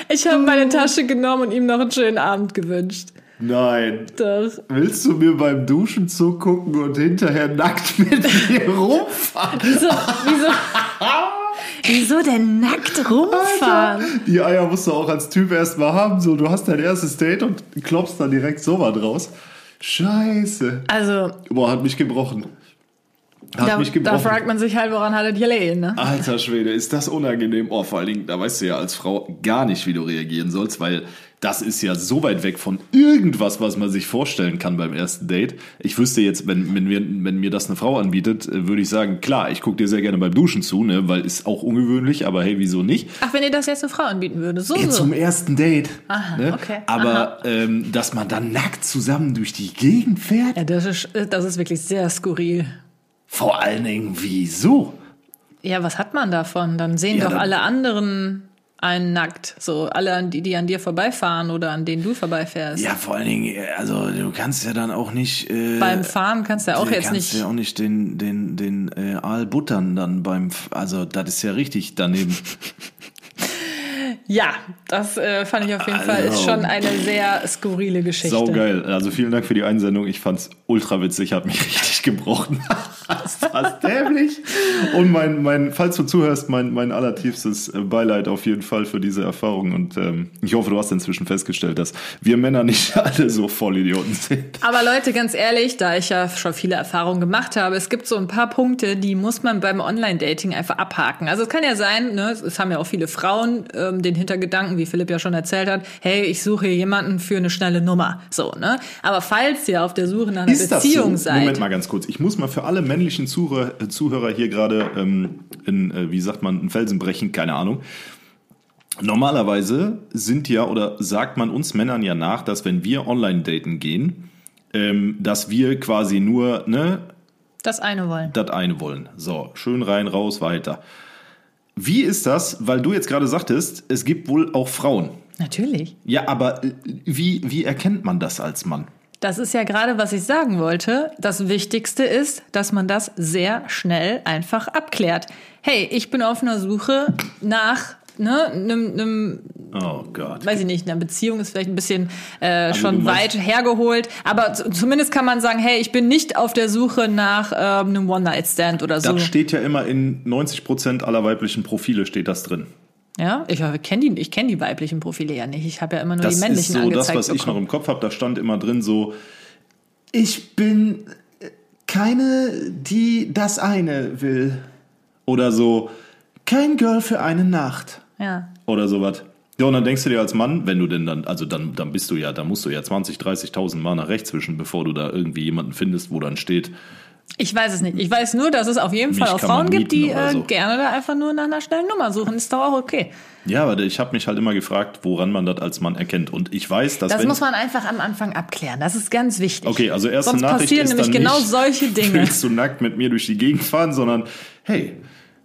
Ich habe meine Tasche genommen und ihm noch einen schönen Abend gewünscht. Nein. Doch. Willst du mir beim Duschen zugucken und hinterher nackt mit mir rumfahren? Wieso, wieso, wieso denn nackt rumfahren? Die Eier musst du auch als Typ erstmal haben. So, du hast dein erstes Date und klopfst dann direkt so was raus. Scheiße. Also, Boah, hat mich gebrochen. Hat da, mich da gebrochen. fragt man sich halt, woran hat er gelegen, ne? Alter Schwede, ist das unangenehm. Oh, vor allen Dingen, da weißt du ja als Frau gar nicht, wie du reagieren sollst, weil das ist ja so weit weg von irgendwas, was man sich vorstellen kann beim ersten Date. Ich wüsste jetzt, wenn, wenn, mir, wenn mir das eine Frau anbietet, äh, würde ich sagen, klar, ich gucke dir sehr gerne beim Duschen zu, ne, weil ist auch ungewöhnlich, aber hey, wieso nicht? Ach, wenn ihr das jetzt eine Frau anbieten würde, so, Ja, so. zum ersten Date. Aha, ne? okay. Aber ähm, dass man dann nackt zusammen durch die Gegend fährt, Ja, das ist, das ist wirklich sehr skurril. vor allen Dingen, wieso? Ja, was hat man davon? Dann sehen Ja, doch dann- alle anderen einen nackt. So, alle, die, die an dir vorbeifahren oder an denen du vorbeifährst. Ja, vor allen Dingen, also du kannst ja dann auch nicht. Äh, Beim Fahren kannst du ja auch du jetzt kannst nicht. ja auch nicht den, den, den äh, Aal buttern dann beim. Also, das ist ja richtig daneben. Ja, das äh, fand ich auf jeden Fall ist Also. schon eine sehr skurrile Geschichte. Saugeil. Also, vielen Dank für die Einsendung. Ich fand's ultra witzig, hat mich richtig gebrochen. ist das dämlich? Und mein, mein, falls du zuhörst, mein, mein allertiefstes äh, Beileid auf jeden Fall für diese Erfahrung. Und ähm, ich hoffe, du hast inzwischen festgestellt, dass wir Männer nicht alle so Vollidioten sind. Aber Leute, ganz ehrlich, da ich ja schon viele Erfahrungen gemacht habe, es gibt so ein paar Punkte, die muss man beim Online-Dating einfach abhaken. Also es kann ja sein, ne, es haben ja auch viele Frauen ähm, den Hintergedanken, wie Philipp ja schon erzählt hat, hey, ich suche hier jemanden für eine schnelle Nummer. So, ne? Aber falls ihr auf der Suche nach einer Ist Beziehung so? seid. Moment mal ganz kurz. Ich muss mal für alle männlichen Zuhörer, äh, Zuhörer hier gerade ähm, in, äh, wie sagt man, einen Felsen brechen, keine Ahnung. Normalerweise sind ja oder sagt man uns Männern ja nach, dass wenn wir online daten gehen, ähm, dass wir quasi nur ne, Das eine wollen. das eine wollen. So, schön rein, raus, weiter. Wie ist das, weil du jetzt gerade sagtest, es gibt wohl auch Frauen. Natürlich. Ja, aber äh, wie, wie erkennt man das als Mann? Das ist ja gerade, was ich sagen wollte. Das Wichtigste ist, dass man das sehr schnell einfach abklärt. Hey, ich bin auf einer Suche nach ne, einem, einem Oh Gott. weiß ich nicht, eine Beziehung ist vielleicht ein bisschen äh, Also du schon weit hergeholt, aber zumindest kann man sagen, hey, ich bin nicht auf der Suche nach ähm, einem One-Night-Stand oder so. Das steht ja immer in 90% aller weiblichen Profile steht das drin. Ja, ich kenne die, ich kenn die weiblichen Profile ja nicht. Ich habe ja immer nur Das die ist männlichen so das, angezeigt was ich noch bekommen. im Kopf habe. Da stand immer drin so, ich bin keine, die das eine will. Oder so, kein Girl für eine Nacht. Ja. Oder sowas. Ja, und dann denkst du dir als Mann, wenn du denn dann, also dann, dann bist du ja, dann musst du ja 20, 30.000 Mal nach rechts zwischen, bevor du da irgendwie jemanden findest, wo dann steht, Ich weiß es nicht. Ich weiß nur, dass es auf jeden Fall auch Frauen gibt, die äh, so. gerne da einfach nur nach einer schnellen Nummer suchen. Ist doch auch okay. ja, aber ich habe mich halt immer gefragt, woran man das als Mann erkennt. Und ich weiß, dass Das muss man einfach am Anfang abklären. Das ist ganz wichtig. Okay, also erste Sonst Nachricht passieren ist nämlich dann genau nicht, solche Dinge. Willst du nackt mit mir durch die Gegend fahren, sondern hey,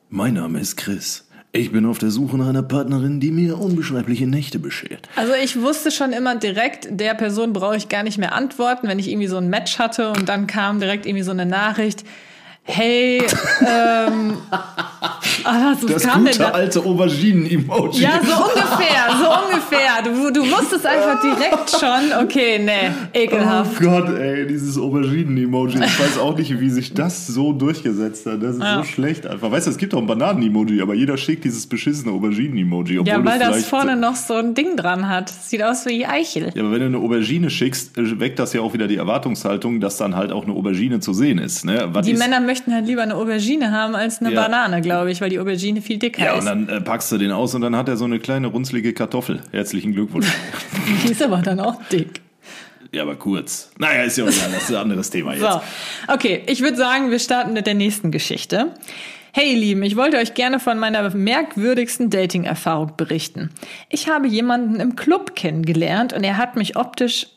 mein Name ist Chris. Ich bin auf der Suche nach einer Partnerin, die mir unbeschreibliche Nächte beschert. Also ich wusste schon immer direkt, der Person brauche ich gar nicht mehr antworten, wenn ich irgendwie so ein Match hatte und dann kam direkt irgendwie so eine Nachricht. Hey, ähm, ah, was Das kam denn gute da? alte Auberginen-Emoji. Ja, so ungefähr, so ungefähr. Du, du wusstest einfach direkt schon, okay, nee, Oh ekelhaft. Gott, ey, dieses Auberginen-Emoji. Ich weiß auch nicht, wie sich das so durchgesetzt hat. Das ist Ja. so schlecht einfach. Weißt du, es gibt auch ein Bananen-Emoji, aber jeder schickt dieses beschissene Auberginen-Emoji. obwohl Ja, weil das vorne noch so ein Ding dran hat. Sieht aus wie Eichel. Ja, aber wenn du eine Aubergine schickst, äh, weckt das ja auch wieder die Erwartungshaltung, dass dann halt auch eine Aubergine zu sehen ist. Ne? Was Die ist, Männer möchten halt lieber eine Aubergine haben als eine Ja. Banane, glaube ich, weil die Aubergine viel dicker Ja, und ist. dann äh, packst du den aus und dann hat er so eine kleine runzlige Kartoffel. Herzlichen Glückwunsch. Die ist aber dann auch dick. ja, aber kurz. Naja, ist ja auch egal, das ist ein anderes Thema jetzt. So, okay, ich würde sagen, wir starten mit der nächsten Geschichte. Hey ihr Lieben, ich wollte euch gerne von meiner merkwürdigsten Dating-Erfahrung berichten. Ich habe jemanden im Club kennengelernt und er hat mich optisch,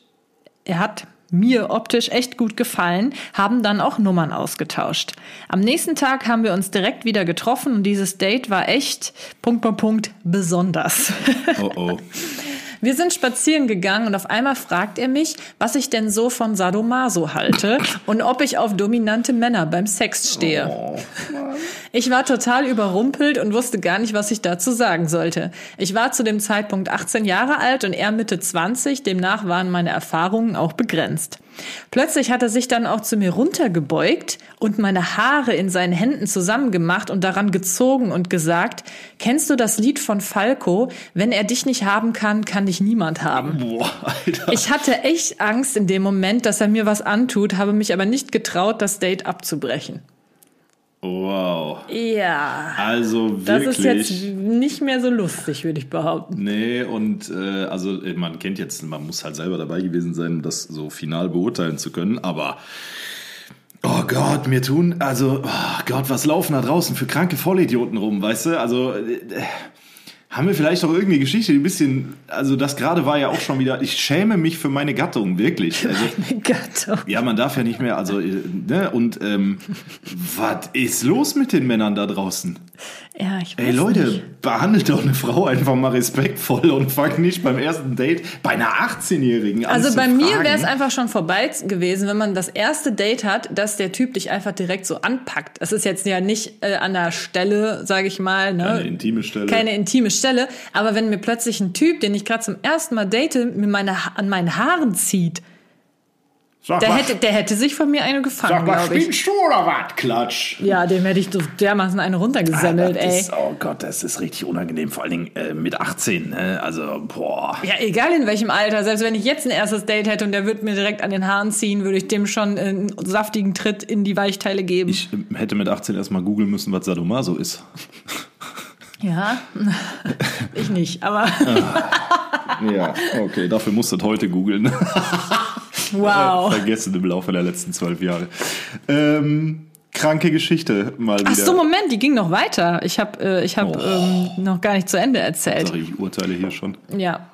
er hat mir optisch echt gut gefallen, haben dann auch Nummern ausgetauscht. Am nächsten Tag haben wir uns direkt wieder getroffen und dieses Date war echt, Punkt, Punkt, Punkt, besonders. Oh oh. Wir sind spazieren gegangen und auf einmal fragt er mich, was ich denn so von Sadomaso halte und ob ich auf dominante Männer beim Sex stehe. Ich war total überrumpelt und wusste gar nicht, was ich dazu sagen sollte. Ich war zu dem Zeitpunkt 18 Jahre alt und er Mitte 20, demnach waren meine Erfahrungen auch begrenzt. Plötzlich hat er sich dann auch zu mir runtergebeugt und meine Haare in seinen Händen zusammengemacht und daran gezogen und gesagt, kennst du das Lied von Falco? Wenn er dich nicht haben kann, kann dich niemand haben. Boah. Ich hatte echt Angst in dem Moment, dass er mir was antut, habe mich aber nicht getraut, das Date abzubrechen. Wow. Ja. Also Das wirklich. ist jetzt nicht mehr so lustig, würde ich behaupten. Nee, und äh, also äh, man kennt jetzt, man muss halt selber dabei gewesen sein, das so final beurteilen zu können, aber oh Gott, mir tun, also oh Gott, was laufen da draußen für kranke Vollidioten rum, weißt du? Also äh, haben wir vielleicht auch irgendeine Geschichte, die ein bisschen, also das gerade war ja auch schon wieder, ich schäme mich für meine Gattung, wirklich. Also, Gattung. ja, man darf ja nicht mehr, also, äh, ne, und ähm, was ist los mit den Männern da draußen? Ja, ich weiß Ey Leute, nicht. behandelt doch eine Frau einfach mal respektvoll und fangt nicht beim ersten Date bei einer 18-Jährigen an. Also bei mir wäre es einfach schon vorbei gewesen, wenn man das erste Date hat, dass der Typ dich einfach direkt so anpackt. Es ist jetzt ja nicht äh, an der Stelle, sage ich mal, ne? Eine intime Stelle. keine intime Stelle. Aber wenn mir plötzlich ein Typ, den ich gerade zum ersten Mal date, mir meine, an meinen Haaren zieht, Sag der mal, hätte, der hätte sich von mir eine gefangen, sag mal spinnst du oder was? Klatsch. Ja, dem hätte ich dermaßen eine runtergesemmelt, das ey. ist, oh Gott, das ist richtig unangenehm, vor allen Dingen äh, mit 18. Ne? Also, boah. Ja, egal in welchem Alter. Selbst wenn ich jetzt ein erstes Date hätte und der würde mir direkt an den Haaren ziehen, würde ich dem schon einen saftigen Tritt in die Weichteile geben. Ich äh, hätte mit 18 erstmal googeln müssen, was Sadomaso ist. ja, ich nicht, aber Ja, okay, dafür musst du heute googeln. wow. Vergessen im Laufe der letzten zwölf Jahre. Ähm, kranke Geschichte mal wieder. Ach so, Moment, die ging noch weiter. Ich habe äh, ich hab, Oh. ähm, noch gar nicht zu Ende erzählt. Sorry, ich urteile hier schon. Ja.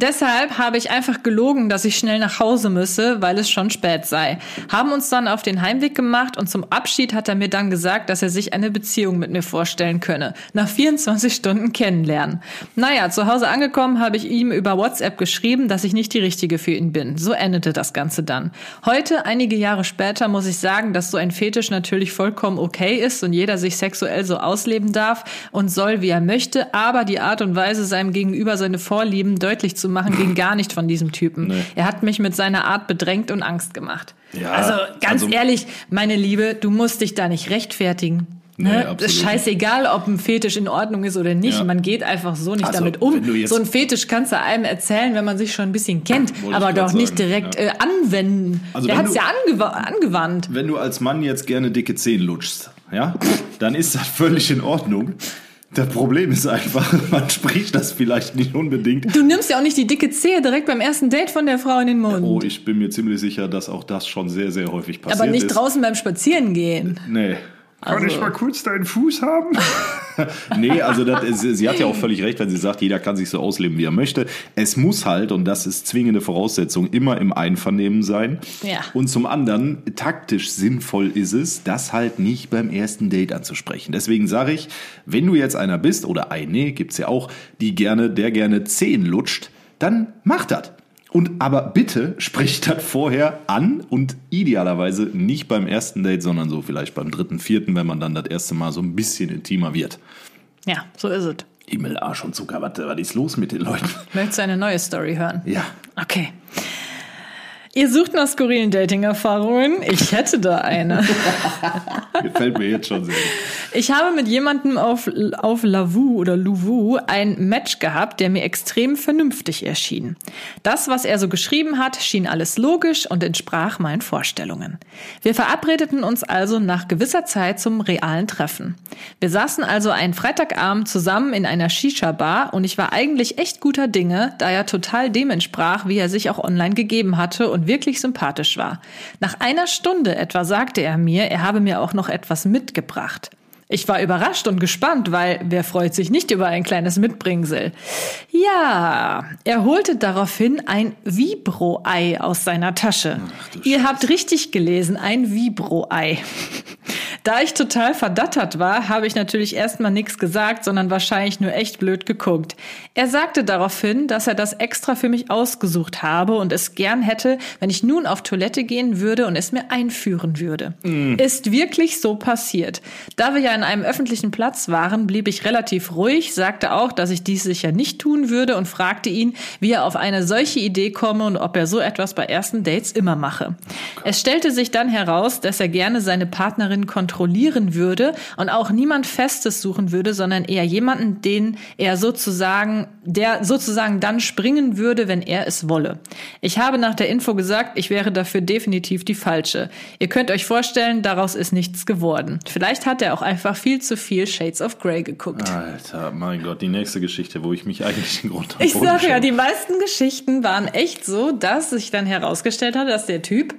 Deshalb habe ich einfach gelogen, dass ich schnell nach Hause müsse, weil es schon spät sei. Haben uns dann auf den Heimweg gemacht und zum Abschied hat er mir dann gesagt, dass er sich eine Beziehung mit mir vorstellen könne. Nach 24 Stunden kennenlernen. Naja, zu Hause angekommen habe ich ihm über WhatsApp geschrieben, dass ich nicht die Richtige für ihn bin. So endete das Ganze dann. Heute, einige Jahre später, muss ich sagen, dass so ein Fetisch natürlich vollkommen okay ist und jeder sich sexuell so ausleben darf und soll, wie er möchte, aber die Art und Weise, seinem Gegenüber seine Vorlieben deutlich zu machen, ging gar nicht von diesem Typen. Nee. Er hat mich mit seiner Art bedrängt und Angst gemacht. Ja, also ganz also- ehrlich, meine Liebe, du musst dich da nicht rechtfertigen. Nee, Ne? absolut ist scheißegal, ob ein Fetisch in Ordnung ist oder nicht. Ja. Man geht einfach so nicht Also, damit um. So ein Fetisch kannst du einem erzählen, wenn man sich schon ein bisschen kennt, ich aber doch nicht sagen, direkt ja. äh, anwenden. Also Der hat es ja angewa angewandt. Wenn du als Mann jetzt gerne dicke Zehen lutschst, ja, dann ist das völlig in Ordnung. Das Problem ist einfach, man spricht das vielleicht nicht unbedingt. Du nimmst ja auch nicht die dicke Zehe direkt beim ersten Date von der Frau in den Mund. Oh, ich bin mir ziemlich sicher, dass auch das schon sehr, sehr häufig passiert aber nicht ist. draußen beim Spazierengehen. Nee. Kann Also- ich mal kurz deinen Fuß haben? nee, also das, sie hat ja auch völlig recht, wenn sie sagt, jeder kann sich so ausleben, wie er möchte. Es muss halt, und das ist zwingende Voraussetzung, immer im Einvernehmen sein. Ja. Und zum anderen, taktisch sinnvoll ist es, das halt nicht beim ersten Date anzusprechen. Deswegen sage ich, wenn du jetzt einer bist, oder eine, gibt's ja auch, die gerne, der gerne Zehen lutscht, dann mach das. Und aber bitte sprecht das vorher an und idealerweise nicht beim ersten Date, sondern so vielleicht beim dritten, vierten, wenn man dann das erste Mal so ein bisschen intimer wird. Ja, so ist es. Himmel, Arsch und Zucker, was, was ist los mit den Leuten? Möchtest du eine neue Story hören? Ja. Okay. Ihr sucht nach skurrilen Dating-Erfahrungen? Ich hätte da eine. Gefällt mir jetzt schon sehr. Ich habe mit jemandem auf, auf Lavu oder Luvu ein Match gehabt, der mir extrem vernünftig erschien. Das, was er so geschrieben hat, schien alles logisch und entsprach meinen Vorstellungen. Wir verabredeten uns also nach gewisser Zeit zum realen Treffen. Wir saßen also einen Freitagabend zusammen in einer Shisha-Bar und ich war eigentlich echt guter Dinge, da er total dem entsprach, wie er sich auch online gegeben hatte und wirklich sympathisch war. Nach einer Stunde etwa sagte er mir, er habe mir auch noch etwas mitgebracht. Ich war überrascht und gespannt, weil wer freut sich nicht über ein kleines Mitbringsel? Ja, er holte daraufhin ein Vibro-Ei aus seiner Tasche. Ihr habt richtig gelesen, ein Vibro-Ei. Da ich total verdattert war, habe ich natürlich erstmal nichts gesagt, sondern wahrscheinlich nur echt blöd geguckt. Er sagte daraufhin, dass er das extra für mich ausgesucht habe und es gern hätte, wenn ich nun auf Toilette gehen würde und es mir einführen würde. Ist wirklich so passiert. Da wir ja an einem öffentlichen Platz waren, blieb ich relativ ruhig, sagte auch, dass ich dies sicher nicht tun würde und fragte ihn, wie er auf eine solche Idee komme und ob er so etwas bei ersten Dates immer mache. Es stellte sich dann heraus, dass er gerne seine Partnerin kontrollieren würde und auch niemand Festes suchen würde, sondern eher jemanden, den er sozusagen, der sozusagen dann springen würde, wenn er es wolle. Ich habe nach der Info gesagt, ich wäre dafür definitiv die falsche. Ihr könnt euch vorstellen, daraus ist nichts geworden. Vielleicht hat er auch einfach viel zu viel Shades of Grey geguckt. Alter, mein Gott, die nächste Geschichte, wo ich mich eigentlich in Grund und Ich sage ja, die meisten Geschichten waren echt so, dass sich dann herausgestellt hat, dass der Typ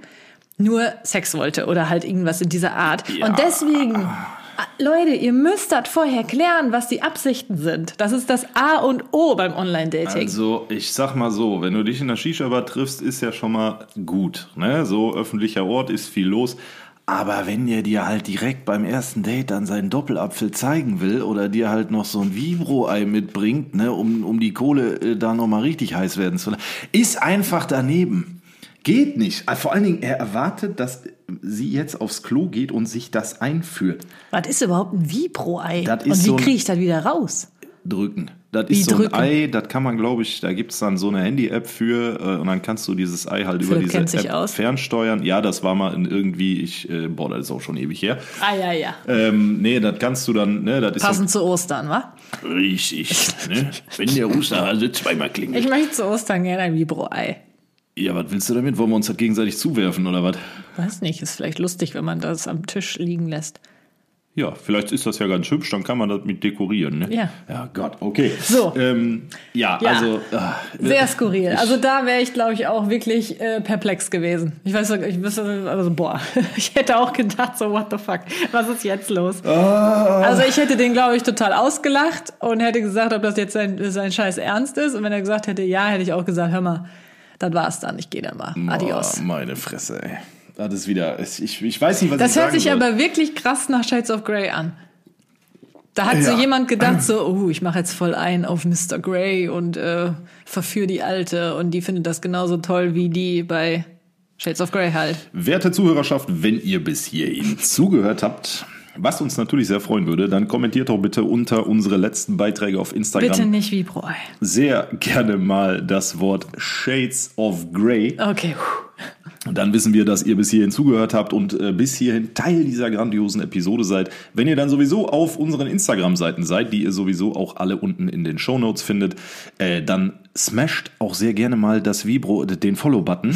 nur Sex wollte oder halt irgendwas in dieser Art. Ja. Und deswegen, ah, Leute, ihr müsst das vorher klären, was die Absichten sind. Das ist das A und O beim Online-Dating. Also, ich sag mal so, wenn du dich in der Shisha-Bar triffst, ist ja schon mal gut. Ne? So öffentlicher Ort ist viel los. Aber wenn der dir halt direkt beim ersten Date dann seinen Doppelapfel zeigen will oder dir halt noch so ein Vibro-Ei mitbringt, ne, um, um die Kohle äh, da nochmal richtig heiß werden zu lassen, ist einfach daneben. Geht nicht. Äh, Vor allen Dingen, er erwartet, dass sie jetzt aufs Klo geht und sich das einführt. was ist überhaupt ein Vibro-Ei? Das Und ist wie so kriege ich das wieder raus? Drücken. Das Wie ist so drücken? ein Ei, das kann man, glaube ich, da gibt's dann so eine Handy-App für äh, und dann kannst du dieses Ei halt über Philipp diese App aus. fernsteuern. Ja, das war mal in irgendwie, ich, äh, boah, das ist auch schon ewig her. Ah, ja, ja. Ähm, nee, das kannst du dann, ne, das ist Passend zu Ostern, wa? so richtig, ne? Wenn der Osterhase zweimal klingelt. Ich möchte zu Ostern gerne ein Vibro-Ei. Ja, was willst du damit? Wollen wir uns das gegenseitig zuwerfen oder was? Weiß nicht, ist vielleicht lustig, wenn man das am Tisch liegen lässt. Ja, vielleicht ist das ja ganz hübsch, dann kann man das mit dekorieren, ne? Ja. Ja, Gott, okay. So. Ähm, ja, Ja. also. ah, Sehr skurril. Also da wäre ich, glaube ich, auch wirklich äh, perplex gewesen. Ich weiß, ich wüsste, also boah, ich hätte auch gedacht, so what the fuck, was ist jetzt los? Also ich hätte den, glaube ich, total ausgelacht und hätte gesagt, ob das jetzt sein, sein Scheiß Ernst ist. Und wenn er gesagt hätte, ja, hätte ich auch gesagt, hör mal, das war's dann, ich gehe dann mal. Adios. Boah, meine Fresse, ey. Das ist wieder. Ich, ich weiß nicht, was Das ich hört sich soll. aber wirklich krass nach Shades of Grey an. Da hat so Ja. jemand gedacht, so, oh, ich mache jetzt voll ein auf Mr. Grey und äh, verführe die Alte und die findet das genauso toll wie die bei Shades of Grey halt. Werte Zuhörerschaft, wenn ihr bis hierhin zugehört habt, was uns natürlich sehr freuen würde, dann kommentiert doch bitte unter unsere letzten Beiträge auf Instagram Bitte nicht wie Bro-Ei. sehr gerne mal das Wort Shades of Grey. Okay. puh. Und dann wissen wir, dass ihr bis hierhin zugehört habt und äh, bis hierhin Teil dieser grandiosen Episode seid. Wenn ihr dann sowieso auf unseren Instagram-Seiten seid, die ihr sowieso auch alle unten in den Shownotes findet, äh, dann smasht auch sehr gerne mal das Vibro, den Follow-Button.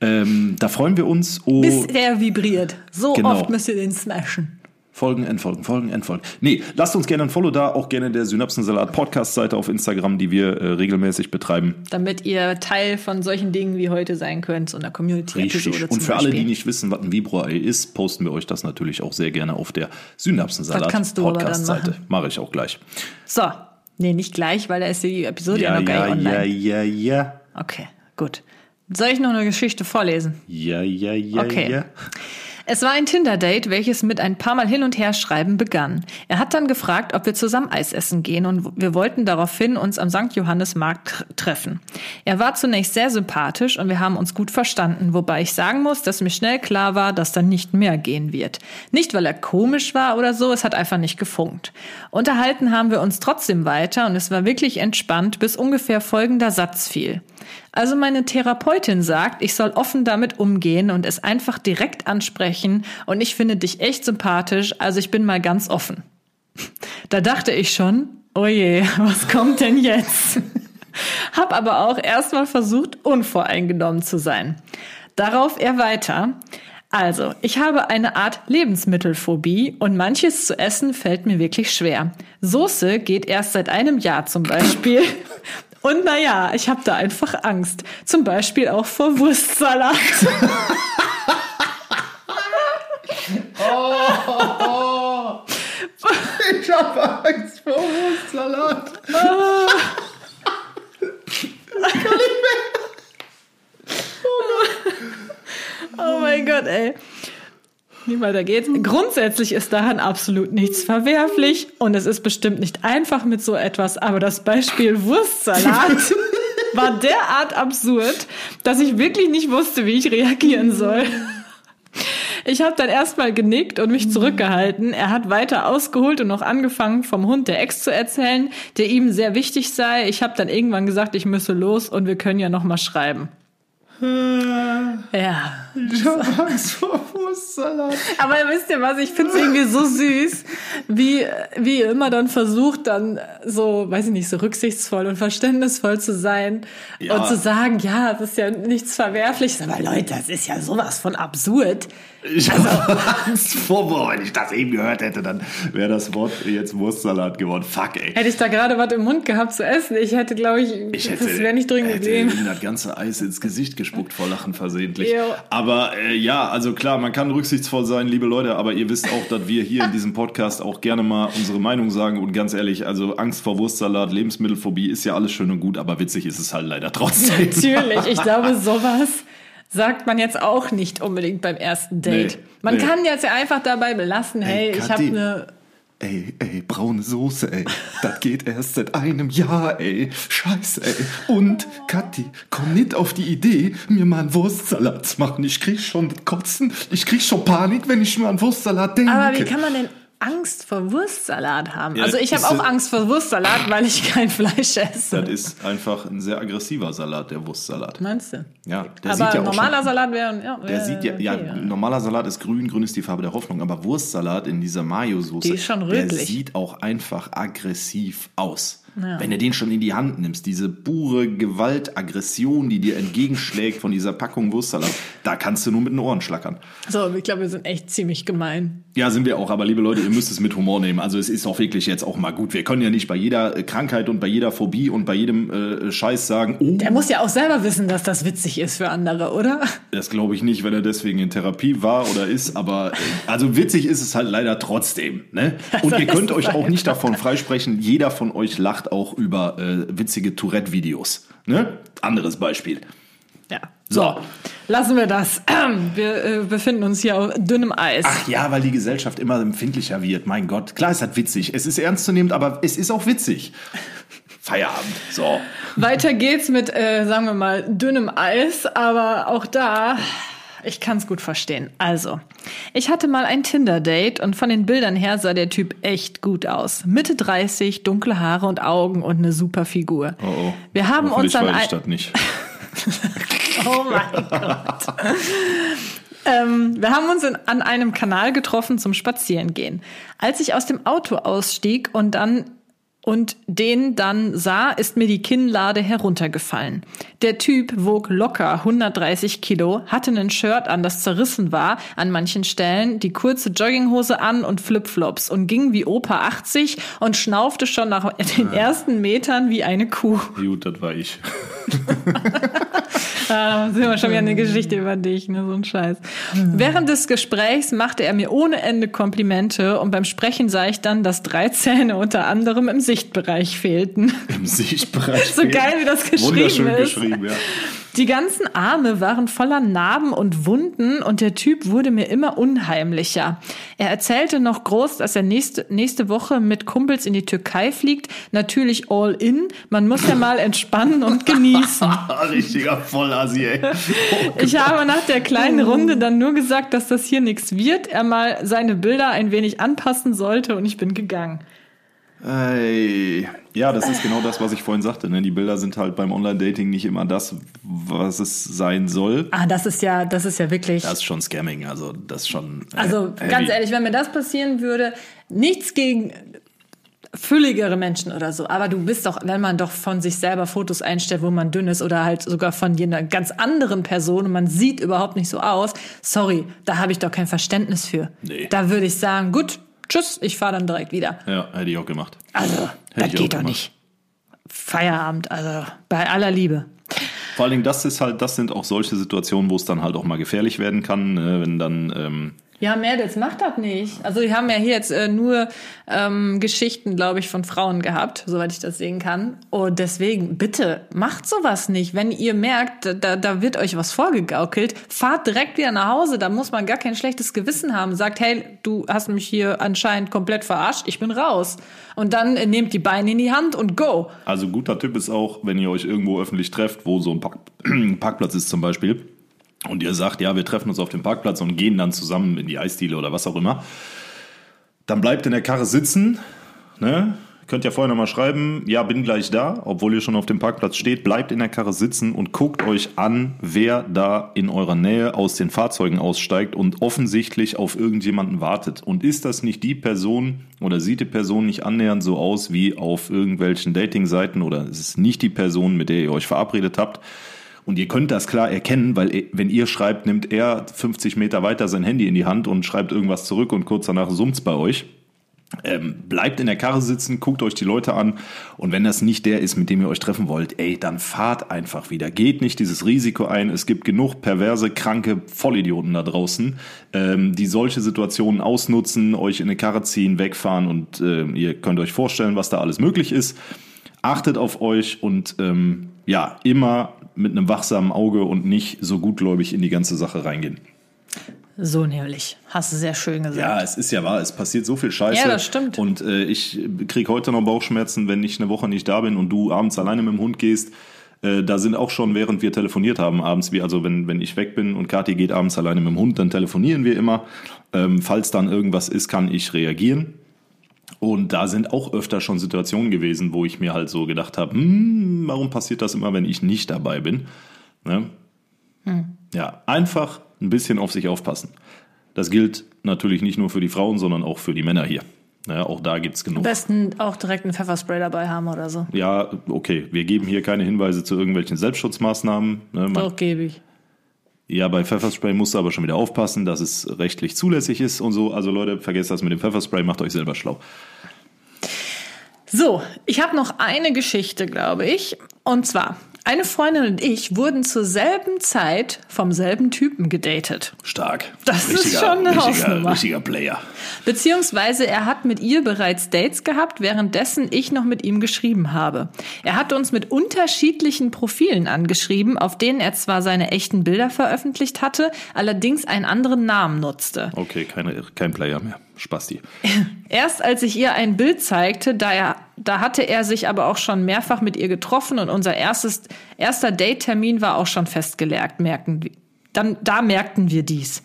Ähm, da freuen wir uns. Oh, Bis der vibriert. So Genau. oft müsst ihr den smashen. Folgen, Endfolgen, Folgen, Endfolgen. Nee, lasst uns gerne ein Follow da, auch gerne der Synapsensalat Podcast-Seite auf Instagram, die wir äh, regelmäßig betreiben. Damit ihr Teil von solchen Dingen wie heute sein könnt, so einer Community-Episode Richtig. Und für alle, die nicht wissen, was ein Vibro-Ei ist, posten wir euch das natürlich auch sehr gerne auf der Synapsensalat Das kannst du aber dann Podcast-Seite. Mache ich auch gleich. So, nee, nicht gleich, weil da ist die Episode ja, Ja, noch gar ja, nicht ja, online. ja, ja. Okay, gut. Soll ich noch eine Geschichte vorlesen? Ja, ja, ja, Okay. ja. Es war ein Tinder-Date, welches mit ein paar Mal hin und her schreiben begann. Er hat dann gefragt, ob wir zusammen Eis essen gehen und wir wollten daraufhin uns am St. Johannesmarkt tr- treffen. Er war zunächst sehr sympathisch und wir haben uns gut verstanden, wobei ich sagen muss, dass mir schnell klar war, dass dann nicht mehr gehen wird. Nicht, weil er komisch war oder so, es hat einfach nicht gefunkt. Unterhalten haben wir uns trotzdem weiter und es war wirklich entspannt, bis ungefähr folgender Satz fiel. Also meine Therapeutin sagt, ich soll offen damit umgehen und es einfach direkt ansprechen und ich finde dich echt sympathisch, also ich bin mal ganz offen. Da dachte ich schon, oh je, was kommt denn jetzt? Hab aber auch erstmal versucht, unvoreingenommen zu sein. Darauf er weiter. Also, ich habe eine Art Lebensmittelphobie und manches zu essen fällt mir wirklich schwer. Soße geht erst seit einem Jahr zum Beispiel. Und naja, ich habe da einfach Angst. Zum Beispiel auch vor Wurstsalat. Ich habe Angst vor Wurstsalat. Oh mein Gott, ey. Wie weiter geht's? Grundsätzlich ist daran absolut nichts verwerflich und es ist bestimmt nicht einfach mit so etwas, aber das Beispiel Wurstsalat war derart absurd, dass ich wirklich nicht wusste, wie ich reagieren soll. Ich habe dann erstmal genickt und mich zurückgehalten. Er hat weiter ausgeholt und noch angefangen, vom Hund der Ex zu erzählen, der ihm sehr wichtig sei. Ich habe dann irgendwann gesagt, ich müsse los und wir können ja noch mal schreiben. Ja. Vor Wurstsalat. Aber wisst ihr was, ich finde es irgendwie so süß, wie, wie ihr immer dann versucht, dann so, weiß ich nicht, so rücksichtsvoll und verständnisvoll zu sein Ja. und zu sagen, ja, das ist ja nichts Verwerfliches. Aber Leute, das ist ja sowas von absurd. Ich habe Angst vor, boah, wenn ich das eben gehört hätte, dann wäre das Wort jetzt Wurstsalat geworden. Fuck, ey. Hätte ich da gerade was im Mund gehabt zu essen, ich hätte, glaube ich, Ich hätte, das wäre nicht drin hätte geblieben. ihm das ganze Eis ins Gesicht gespuckt vor Lachen versehentlich. Jo. Aber äh, ja, also klar, man kann rücksichtsvoll sein, liebe Leute, aber ihr wisst auch, dass wir hier in diesem Podcast auch gerne mal unsere Meinung sagen und ganz ehrlich, also Angst vor Wurstsalat, Lebensmittelphobie ist ja alles schön und gut, aber witzig ist es halt leider trotzdem. Natürlich, ich glaube, sowas sagt man jetzt auch nicht unbedingt beim ersten Date. Nee, man nee. kann jetzt ja einfach dabei belassen, hey, ich habe eine Ey, ey, braune Soße, ey. Das geht erst seit einem Jahr, ey. Scheiße, ey. Und, Kathi, komm nicht auf die Idee, mir mal einen Wurstsalat zu machen. Ich krieg schon Kotzen, ich krieg schon Panik, wenn ich mir an Wurstsalat denke. Aber wie kann man denn Angst vor Wurstsalat haben? Ja, also ich habe auch Angst vor Wurstsalat, weil ich kein Fleisch esse. Das ist einfach ein sehr aggressiver Salat, der Wurstsalat. Meinst du? Ja, der aber sieht ja auch normaler schon, Salat wäre ja, Der wär sieht ja, ja, okay, ja. normaler Salat ist grün, grün ist die Farbe der Hoffnung, aber Wurstsalat in dieser Mayo-Soße, Die ist schon der sieht auch einfach aggressiv aus. Wenn du den schon in die Hand nimmst, diese pure Gewaltaggression, die dir entgegenschlägt von dieser Packung Wurstsalat, da kannst du nur mit den Ohren schlackern. So, ich glaube, wir sind echt ziemlich gemein. Ja, sind wir auch, aber liebe Leute, ihr müsst es mit Humor nehmen. Also es ist auch wirklich jetzt auch mal gut. Wir können ja nicht bei jeder äh, Krankheit und bei jeder Phobie und bei jedem äh, Scheiß sagen, oh, Er muss ja auch selber wissen, dass das witzig ist für andere, oder? Das glaube ich nicht, wenn er deswegen in Therapie war oder ist, aber äh, also witzig ist es halt leider trotzdem. Ne? Und ihr ist könnt euch auch nicht davon freisprechen, jeder von euch lacht auch über äh, witzige Tourette-Videos. Ne? Anderes Beispiel. Ja. So. Lassen wir das. Wir äh, befinden uns hier auf dünnem Eis. Ach ja, weil die Gesellschaft immer empfindlicher wird. Mein Gott, klar ist das witzig. Es ist ernstzunehmend, aber es ist auch witzig. Feierabend. So. Weiter geht's mit, äh, sagen wir mal, dünnem Eis, aber auch da, ich kann's gut verstehen. Also, ich hatte mal ein Tinder-Date und von den Bildern her sah der Typ echt gut aus. Mitte 30, dunkle Haare und Augen und eine super Figur. Oh, oh. Wir haben uns Hoffentlich dann weiß ich das nicht. Oh mein Gott. ähm, wir haben uns in, an einem Kanal getroffen zum Spazierengehen. Als ich aus dem Auto ausstieg und dann und den dann sah, ist mir die Kinnlade heruntergefallen. Der Typ wog locker 130 Kilo, hatte ein Shirt an, das zerrissen war an manchen Stellen, die kurze Jogginghose an und Flipflops und ging wie Opa 80 und schnaufte schon nach den ersten Metern wie eine Kuh. Gut, das war ich. Ah, sind wir schon wieder eine Geschichte über dich, ne, so ein Scheiß. Während des Gesprächs machte er mir ohne Ende Komplimente und beim Sprechen sah ich dann, dass drei Zähne unter anderem im Sichtbereich fehlten. Im Sichtbereich. So geil, wie das geschrieben Wunderschön ist. geschrieben, ja. Die ganzen Arme waren voller Narben und Wunden und der Typ wurde mir immer unheimlicher. Er erzählte noch groß, dass er nächste, nächste Woche mit Kumpels in die Türkei fliegt. Natürlich all in. Man muss ja mal entspannen und genießen. Richtiger Vollasi, ey. Oh, Ich habe nach der kleinen Runde dann nur gesagt, dass das hier nichts wird, er mal seine Bilder ein wenig anpassen sollte und ich bin gegangen. Ey. Ja, das ist genau das, was ich vorhin sagte. Ne? Die Bilder sind halt beim Online-Dating nicht immer das, was es sein soll. Ah, das ist ja, das ist ja wirklich. Das ist schon Scamming, also das ist schon. äh, Also heavy. ganz ehrlich, wenn mir das passieren würde, nichts gegen fülligere Menschen oder so, aber du bist doch, wenn man doch von sich selber Fotos einstellt, wo man dünn ist oder halt sogar von einer ganz anderen Person und man sieht überhaupt nicht so aus, sorry, da habe ich doch kein Verständnis für. Nee. Da würde ich sagen, gut, tschüss, ich fahre dann direkt wieder. Ja, hätte ich auch gemacht. Also, das ich auch geht doch nicht. Feierabend, also bei aller Liebe. Vor allen Dingen, das ist halt, das sind auch solche Situationen, wo es dann halt auch mal gefährlich werden kann, ne? wenn dann. Ähm, Ja, Mädels, macht das nicht. Also die haben ja hier jetzt äh, nur ähm, Geschichten, glaube ich, von Frauen gehabt, soweit ich das sehen kann. Und deswegen, bitte, macht sowas nicht. Wenn ihr merkt, da, da wird euch was vorgegaukelt, fahrt direkt wieder nach Hause. Da muss man gar kein schlechtes Gewissen haben. Sagt, hey, du hast mich hier anscheinend komplett verarscht, ich bin raus. Und dann äh, nehmt die Beine in die Hand und go. Also guter Tipp ist auch, wenn ihr euch irgendwo öffentlich trefft, wo so ein Park Parkplatz ist zum Beispiel, und ihr sagt, ja, wir treffen uns auf dem Parkplatz und gehen dann zusammen in die Eisdiele oder was auch immer, dann bleibt in der Karre sitzen, ne? Könnt ja vorher nochmal schreiben, ja, bin gleich da, obwohl ihr schon auf dem Parkplatz steht, bleibt in der Karre sitzen und guckt euch an, wer da in eurer Nähe aus den Fahrzeugen aussteigt und offensichtlich auf irgendjemanden wartet. Und ist das nicht die Person oder sieht die Person nicht annähernd so aus wie auf irgendwelchen Dating-Seiten oder ist es nicht die Person, mit der ihr euch verabredet habt? Und ihr könnt das klar erkennen, weil eh- wenn ihr schreibt, nimmt er 50 Meter weiter sein Handy in die Hand und schreibt irgendwas zurück und kurz danach summt's bei euch. Ähm, bleibt in der Karre sitzen, guckt euch die Leute an und wenn das nicht der ist, mit dem ihr euch treffen wollt, ey, dann fahrt einfach wieder. Geht nicht dieses Risiko ein. Es gibt genug perverse, kranke Vollidioten da draußen, ähm, die solche Situationen ausnutzen, euch in eine Karre ziehen, wegfahren und ähm, ihr könnt euch vorstellen, was da alles möglich ist. Achtet auf euch und ähm, ja, immer mit einem wachsamen Auge und nicht so gutgläubig in die ganze Sache reingehen. So nämlich. Hast du sehr schön gesagt. Ja, es ist ja wahr, es passiert so viel Scheiße. Ja, das stimmt. Und äh, ich krieg heute noch Bauchschmerzen, wenn ich eine Woche nicht da bin und du abends alleine mit dem Hund gehst. Äh, da sind auch schon, während wir telefoniert haben, abends, wie, also wenn, wenn ich weg bin und Kathi geht abends alleine mit dem Hund, dann telefonieren wir immer. Ähm, falls dann irgendwas ist, kann ich reagieren. Und da sind auch öfter schon Situationen gewesen, wo ich mir halt so gedacht habe, hm, warum passiert das immer, wenn ich nicht dabei bin? Ne? Ja, einfach ein bisschen auf sich aufpassen. Das gilt natürlich nicht nur für die Frauen, sondern auch für die Männer hier. Ja, auch da gibt's genug. Am besten auch direkt einen Pfefferspray dabei haben oder so. Ja, okay, wir geben hier keine Hinweise zu irgendwelchen Selbstschutzmaßnahmen. Ne, Doch, gebe ich. Ja, bei Pfefferspray musst du aber schon wieder aufpassen, dass es rechtlich zulässig ist und so. Also Leute, vergesst das mit dem Pfefferspray, macht euch selber schlau. So, ich habe noch eine Geschichte, glaube ich. Und zwar, eine Freundin und ich wurden zur selben Zeit vom selben Typen gedatet. Stark. Das ist schon eine richtiger, Hausnummer. richtiger Player. Beziehungsweise er hat mit ihr bereits Dates gehabt, währenddessen ich noch mit ihm geschrieben habe. Er hat uns mit unterschiedlichen Profilen angeschrieben, auf denen er zwar seine echten Bilder veröffentlicht hatte, allerdings einen anderen Namen nutzte. Okay, keine, kein Player mehr. Spasti. Erst als ich ihr ein Bild zeigte, da, er, da hatte er sich aber auch schon mehrfach mit ihr getroffen und unser erstes, erster Date-Termin war auch schon festgelegt, merken wir. Dann, da merkten wir dies.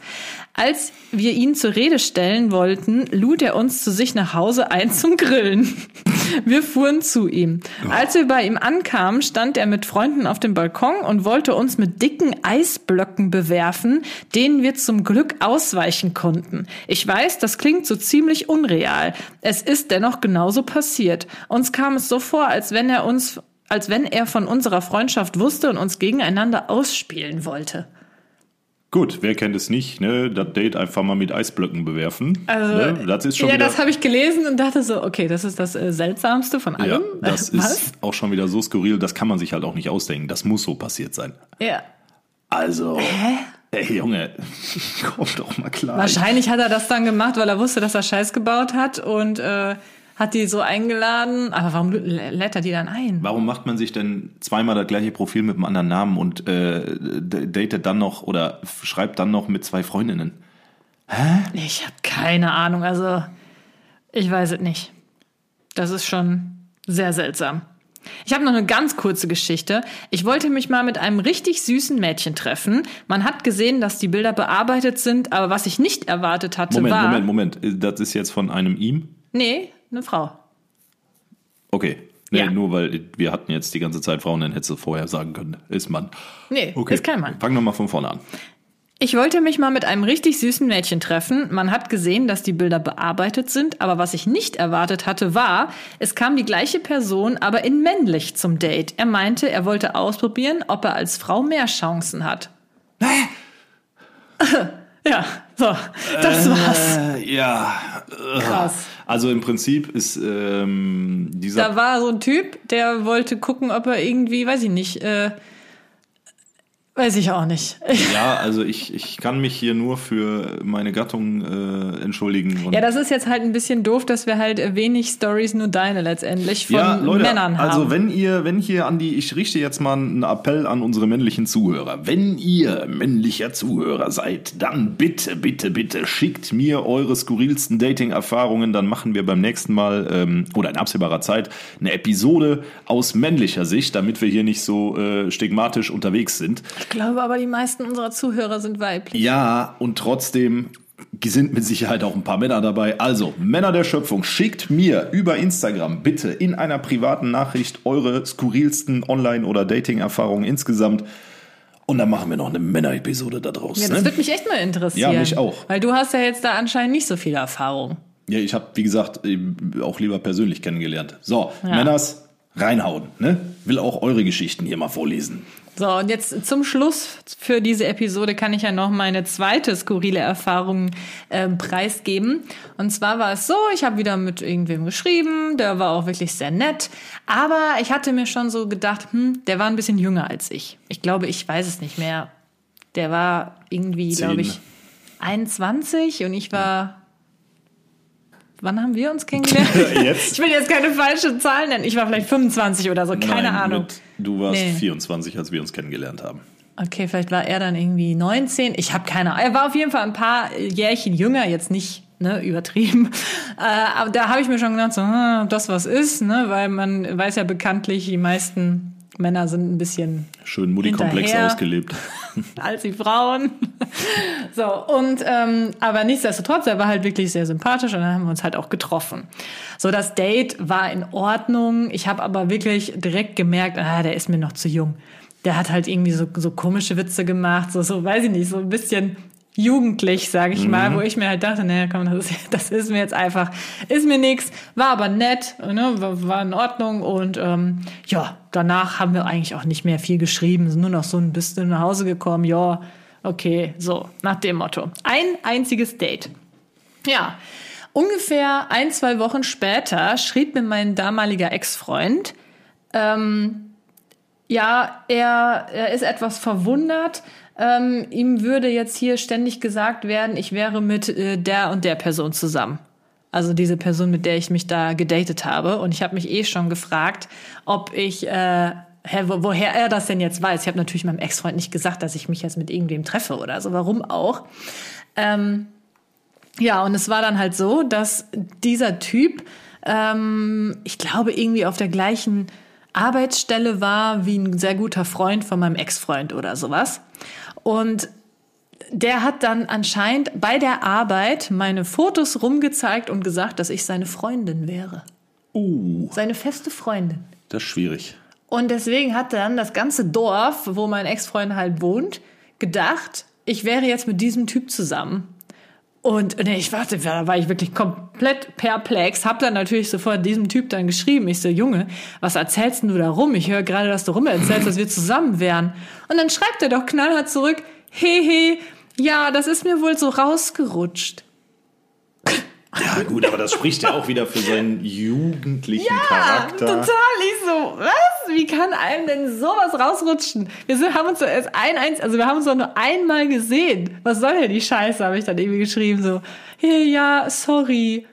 Als wir ihn zur Rede stellen wollten, lud er uns zu sich nach Hause ein zum Grillen. Wir fuhren zu ihm. Als wir bei ihm ankamen, stand er mit Freunden auf dem Balkon und wollte uns mit dicken Eisblöcken bewerfen, denen wir zum Glück ausweichen konnten. Ich weiß, das klingt so ziemlich unreal. Es ist dennoch genauso passiert. Uns kam es so vor, als wenn er uns, als wenn er von unserer Freundschaft wusste und uns gegeneinander ausspielen wollte. Gut, wer kennt es nicht, ne? Das Date einfach mal mit Eisblöcken bewerfen. Also, ne? Das ist schon ja, wieder, das habe ich gelesen und dachte so, okay, das ist das äh, Seltsamste von ja, allem. das Was? ist auch schon wieder so skurril, das kann man sich halt auch nicht ausdenken. Das muss so passiert sein. Ja. Also, ey Junge, komm doch mal klar. Wahrscheinlich hat er das dann gemacht, weil er wusste, dass er Scheiß gebaut hat und äh, hat die so eingeladen. Aber warum lädt er die dann ein? Warum macht man sich denn zweimal das gleiche Profil mit einem anderen Namen und äh, datet dann noch oder schreibt dann noch mit zwei Freundinnen? Ich habe keine Ahnung. Also, ich weiß es nicht. Das ist schon sehr seltsam. Ich habe noch eine ganz kurze Geschichte. Ich wollte mich mal mit einem richtig süßen Mädchen treffen. Man hat gesehen, dass die Bilder bearbeitet sind, aber was ich nicht erwartet hatte, Moment, war. Moment, Moment. Das ist jetzt von einem ihm? Nee, eine Frau. Okay. Nee, Ja. nur weil wir hatten jetzt die ganze Zeit Frauen, dann hättest du vorher sagen können, ist Mann. Nee, Okay. ist kein Mann. Fang nochmal von vorne an. Ich wollte mich mal mit einem richtig süßen Mädchen treffen. Man hat gesehen, dass die Bilder bearbeitet sind, aber was ich nicht erwartet hatte, war, es kam die gleiche Person, aber in männlich zum Date. Er meinte, er wollte ausprobieren, ob er als Frau mehr Chancen hat. ja, so, das war's. Äh, ja. Krass. Also im Prinzip ist ähm, dieser Da war so ein Typ, der wollte gucken, ob er irgendwie, weiß ich nicht, äh, weiß ich auch nicht. Ja, also ich, ich kann mich hier nur für meine Gattung äh, entschuldigen. Ja, das ist jetzt halt ein bisschen doof, dass wir halt wenig Stories nur deine letztendlich von ja, Leute, Männern haben. also wenn ihr, wenn hier an die, ich richte jetzt mal einen Appell an unsere männlichen Zuhörer. Wenn ihr männlicher Zuhörer seid, dann bitte, bitte, bitte schickt mir eure skurrilsten Dating-Erfahrungen. Dann machen wir beim nächsten Mal ähm, oder in absehbarer Zeit eine Episode aus männlicher Sicht, damit wir hier nicht so äh, stigmatisch unterwegs sind. Ich glaube aber, die meisten unserer Zuhörer sind weiblich. Ja, und trotzdem sind mit Sicherheit auch ein paar Männer dabei. Also, Männer der Schöpfung, schickt mir über Instagram bitte in einer privaten Nachricht eure skurrilsten Online- oder Dating-Erfahrungen insgesamt. Und dann machen wir noch eine Männer-Episode da draus. Ja, das ne? würde mich echt mal interessieren. Ja, mich auch. Weil du hast ja jetzt da anscheinend nicht so viel Erfahrung. ja, ich habe, wie gesagt, auch lieber persönlich kennengelernt. So, Ja. Männers, reinhauen. Ne? Will auch eure Geschichten hier mal vorlesen. So, und jetzt zum Schluss für diese Episode kann ich ja noch meine zweite skurrile Erfahrung ähm, preisgeben. Und zwar war es so, ich habe wieder mit irgendwem geschrieben, der war auch wirklich sehr nett. Aber ich hatte mir schon so gedacht, hm, der war ein bisschen jünger als ich. Ich glaube, ich weiß es nicht mehr. Der war irgendwie, glaube ich, 21 und ich war. Wann haben wir uns kennengelernt? Jetzt? Ich will jetzt keine falsche Zahl nennen. Ich war vielleicht 25 oder so, keine Nein, Ahnung. Mit, du warst Nee. 24, als wir uns kennengelernt haben. Okay, vielleicht war er dann irgendwie 19. Ich habe keine Ahnung. Er war auf jeden Fall ein paar Jährchen jünger, jetzt nicht ne, übertrieben. Äh, aber da habe ich mir schon gedacht, so, hm, ob das was ist, ne? weil man weiß ja bekanntlich, die meisten Männer sind ein bisschen Schön Mutti-Komplex ausgelebt. als die Frauen. so, und ähm, aber nichtsdestotrotz, er war halt wirklich sehr sympathisch und dann haben wir uns halt auch getroffen. So, das Date war in Ordnung. Ich habe aber wirklich direkt gemerkt, ah, der ist mir noch zu jung. Der hat halt irgendwie so, so komische Witze gemacht, so, so, weiß ich nicht, so ein bisschen jugendlich, sage ich mal, wo ich mir halt dachte, naja, komm, das ist, das ist mir jetzt einfach, ist mir nix, war aber nett, ne, war, war in Ordnung und ähm, ja, danach haben wir eigentlich auch nicht mehr viel geschrieben, sind nur noch so ein bisschen nach Hause gekommen, ja, okay, so, nach dem Motto. Ein einziges Date. Ja, ungefähr ein, zwei Wochen später schrieb mir mein damaliger Ex-Freund, ähm, ja, er, er ist etwas verwundert. Ähm, ihm würde jetzt hier ständig gesagt werden, ich wäre mit äh, der und der Person zusammen. Also diese Person, mit der ich mich da gedatet habe. Und ich habe mich eh schon gefragt, ob ich, äh, hä, wo, woher er das denn jetzt weiß. Ich habe natürlich meinem Ex-Freund nicht gesagt, dass ich mich jetzt mit irgendwem treffe oder so. Warum auch? Ähm, ja, und es war dann halt so, dass dieser Typ, ähm, ich glaube, irgendwie auf der gleichen Arbeitsstelle war wie ein sehr guter Freund von meinem Ex-Freund oder sowas. Und der hat dann anscheinend bei der Arbeit meine Fotos rumgezeigt und gesagt, dass ich seine Freundin wäre. Uh, Seine feste Freundin. das ist schwierig. Und deswegen hat dann das ganze Dorf, wo mein Ex-Freund halt wohnt, gedacht, ich wäre jetzt mit diesem Typ zusammen. Und nee, ich warte, da war ich wirklich komplett perplex. Hab dann natürlich sofort diesem Typ dann geschrieben. Ich so, Junge, was erzählst du da rum? Ich höre gerade, dass du rum erzählst, dass wir zusammen wären. Und dann schreibt er doch knallhart zurück, hehe, ja, das ist mir wohl so rausgerutscht. Ja, gut, aber das spricht ja auch wieder für seinen jugendlichen Charakter. Total, ich so, was? Wie kann einem denn sowas rausrutschen? Wir sind, haben uns so erst ein, eins, also wir haben uns doch nur einmal gesehen. Was soll denn die Scheiße, habe ich dann irgendwie geschrieben, so, hey, ja, sorry.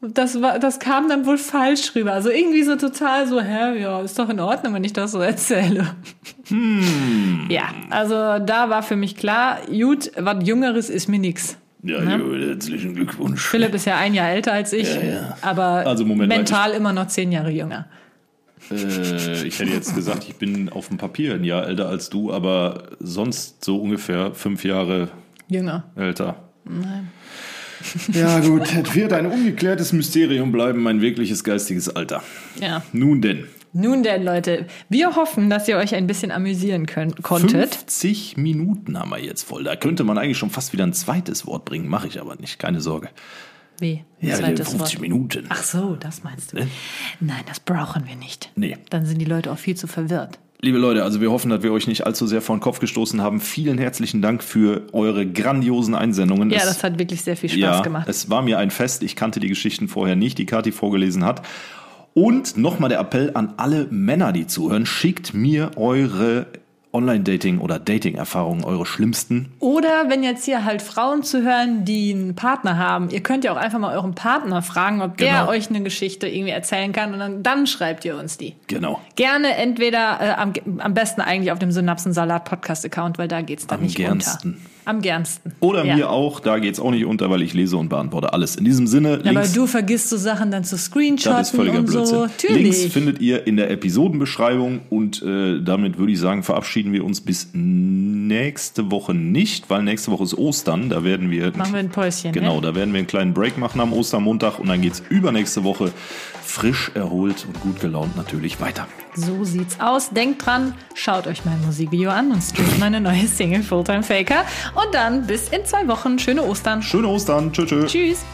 Das war, das kam dann wohl falsch rüber. Also irgendwie so total so, hä, ja, ist doch in Ordnung, wenn ich das so erzähle. Ja, also da war für mich klar, gut, was Jüngeres ist mir nix. Ja, gut, herzlichen Glückwunsch. Philipp ist ja ein Jahr älter als ich, ja. aber Also Moment mental immer noch zehn Jahre jünger. Äh, ich hätte jetzt gesagt, ich bin auf dem Papier ein Jahr älter als du, aber sonst so ungefähr fünf Jahre Jünger. älter. Ja, gut, es wird ein ungeklärtes Mysterium bleiben, mein wirkliches geistiges Alter. Ja. Nun denn. Nun denn, Leute, wir hoffen, dass ihr euch ein bisschen amüsieren könnt, konntet. 50 Minuten haben wir jetzt voll. Da könnte man eigentlich schon fast wieder ein zweites Wort bringen. Mache ich aber nicht, keine Sorge. Wie? Ja, zweites 50 Wort. Minuten. Ach so, das meinst du. Ne? Nein, das brauchen wir nicht. Nee. Dann sind die Leute auch viel zu verwirrt. Liebe Leute, also wir hoffen, dass wir euch nicht allzu sehr vor den Kopf gestoßen haben. Vielen herzlichen Dank für eure grandiosen Einsendungen. Ja, Es- das hat wirklich sehr viel Spaß ja, gemacht. Es war mir ein Fest. Ich kannte die Geschichten vorher nicht, die Kathi vorgelesen hat. Und nochmal der Appell an alle Männer, die zuhören. Schickt mir eure Online-Dating- oder Dating-Erfahrungen, eure schlimmsten. Oder wenn jetzt hier halt Frauen zu hören, die einen Partner haben, ihr könnt ja auch einfach mal euren Partner fragen, ob der Genau. euch eine Geschichte irgendwie erzählen kann und dann, dann schreibt ihr uns die. Genau. Gerne entweder äh, am, am besten eigentlich auf dem Synapsensalat Podcast Account, weil da geht's dann Am nicht gernsten. unter. Am gernsten. Oder ja. mir auch, da geht's auch nicht unter, weil ich lese und beantworte alles. In diesem Sinne, Ja, Aber Links, du vergisst so Sachen dann zu das ist screenshotten völliger und Blödsinn. so. Links Natürlich. findet ihr in der Episodenbeschreibung und äh, damit würde ich sagen, verabschieden wir uns bis nächste Woche nicht, weil nächste Woche ist Ostern, da werden wir Machen wir ein Päuschen. Genau, Ne? da werden wir einen kleinen Break machen am Ostermontag und dann geht's übernächste Woche frisch erholt und gut gelaunt natürlich weiter. So sieht's aus. Denkt dran, schaut euch mein Musikvideo an und streamt meine neue Single Fulltime Faker. Und dann bis in zwei Wochen. Schöne Ostern. Schöne Ostern. Tschö, tschö. Tschüss.